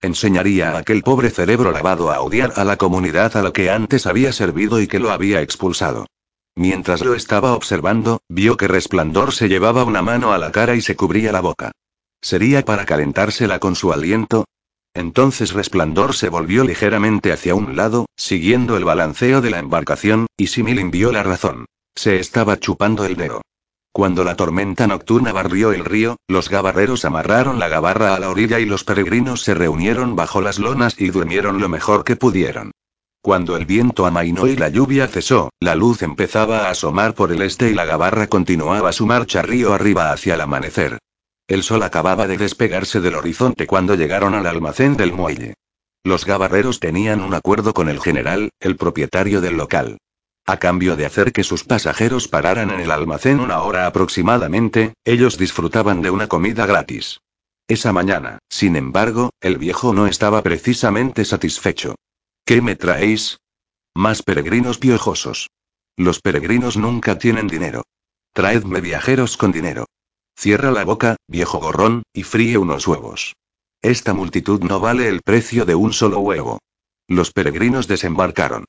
Enseñaría a aquel pobre cerebro lavado a odiar a la comunidad a la que antes había servido y que lo había expulsado. Mientras lo estaba observando, vio que Resplandor se llevaba una mano a la cara y se cubría la boca. ¿Sería para calentársela con su aliento? Entonces Resplandor se volvió ligeramente hacia un lado, siguiendo el balanceo de la embarcación, y Similin vio la razón. Se estaba chupando el dedo. Cuando la tormenta nocturna barrió el río, los gabarreros amarraron la gabarra a la orilla y los peregrinos se reunieron bajo las lonas y durmieron lo mejor que pudieron. Cuando el viento amainó y la lluvia cesó, la luz empezaba a asomar por el este y la gabarra continuaba su marcha río arriba hacia el amanecer. El sol acababa de despegarse del horizonte cuando llegaron al almacén del muelle. Los gabarreros tenían un acuerdo con el general, el propietario del local. A cambio de hacer que sus pasajeros pararan en el almacén una hora aproximadamente, ellos disfrutaban de una comida gratis. Esa mañana, sin embargo, el viejo no estaba precisamente satisfecho. ¿Qué me traéis? Más peregrinos piojosos. Los peregrinos nunca tienen dinero. Traedme viajeros con dinero. Cierra la boca, viejo gorrón, y fríe unos huevos. Esta multitud no vale el precio de un solo huevo. Los peregrinos desembarcaron.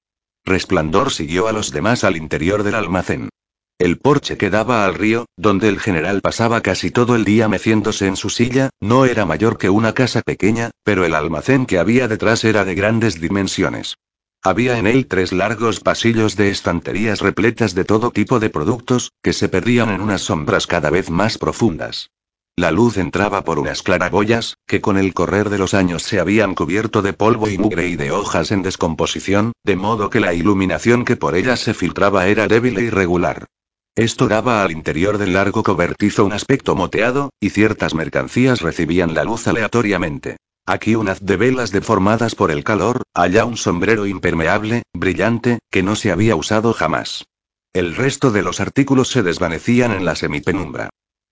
Resplandor siguió a los demás al interior del almacén. El porche que daba al río, donde el general pasaba casi todo el día meciéndose en su silla, no era mayor que una casa pequeña, pero el almacén que había detrás era de grandes dimensiones. Había en él tres largos pasillos de estanterías repletas de todo tipo de productos, que se perdían en unas sombras cada vez más profundas. La luz entraba por unas claraboyas, que con el correr de los años se habían cubierto de polvo y mugre y de hojas en descomposición, de modo que la iluminación que por ellas se filtraba era débil e irregular. Esto daba al interior del largo cobertizo un aspecto moteado, y ciertas mercancías recibían la luz aleatoriamente. Aquí un haz de velas deformadas por el calor, allá un sombrero impermeable, brillante, que no se había usado jamás. El resto de los artículos se desvanecían en la semipenumbra.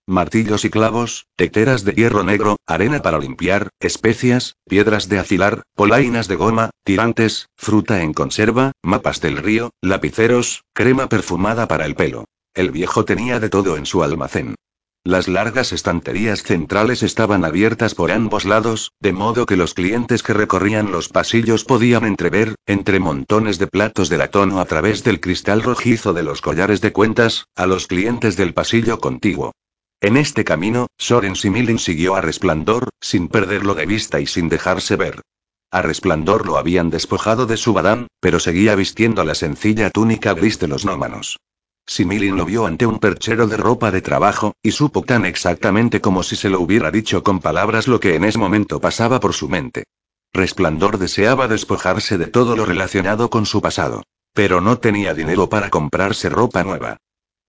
Martillos y clavos, teteras de hierro negro, arena para limpiar, especias, piedras de afilar, polainas de goma, tirantes, fruta en conserva, mapas del río, lapiceros, crema perfumada para el pelo. El viejo tenía de todo en su almacén. Las largas estanterías centrales estaban abiertas por ambos lados, de modo que los clientes que recorrían los pasillos podían entrever, entre montones de platos de latón o a través del cristal rojizo de los collares de cuentas, a los clientes del pasillo contiguo. En este camino, Soren Similin siguió a Resplandor, sin perderlo de vista y sin dejarse ver. A Resplandor lo habían despojado de su badán, pero seguía vistiendo la sencilla túnica gris de los nómanos. Similin lo vio ante un perchero de ropa de trabajo, y supo tan exactamente como si se lo hubiera dicho con palabras lo que en ese momento pasaba por su mente. Resplandor deseaba despojarse de todo lo relacionado con su pasado. Pero no tenía dinero para comprarse ropa nueva.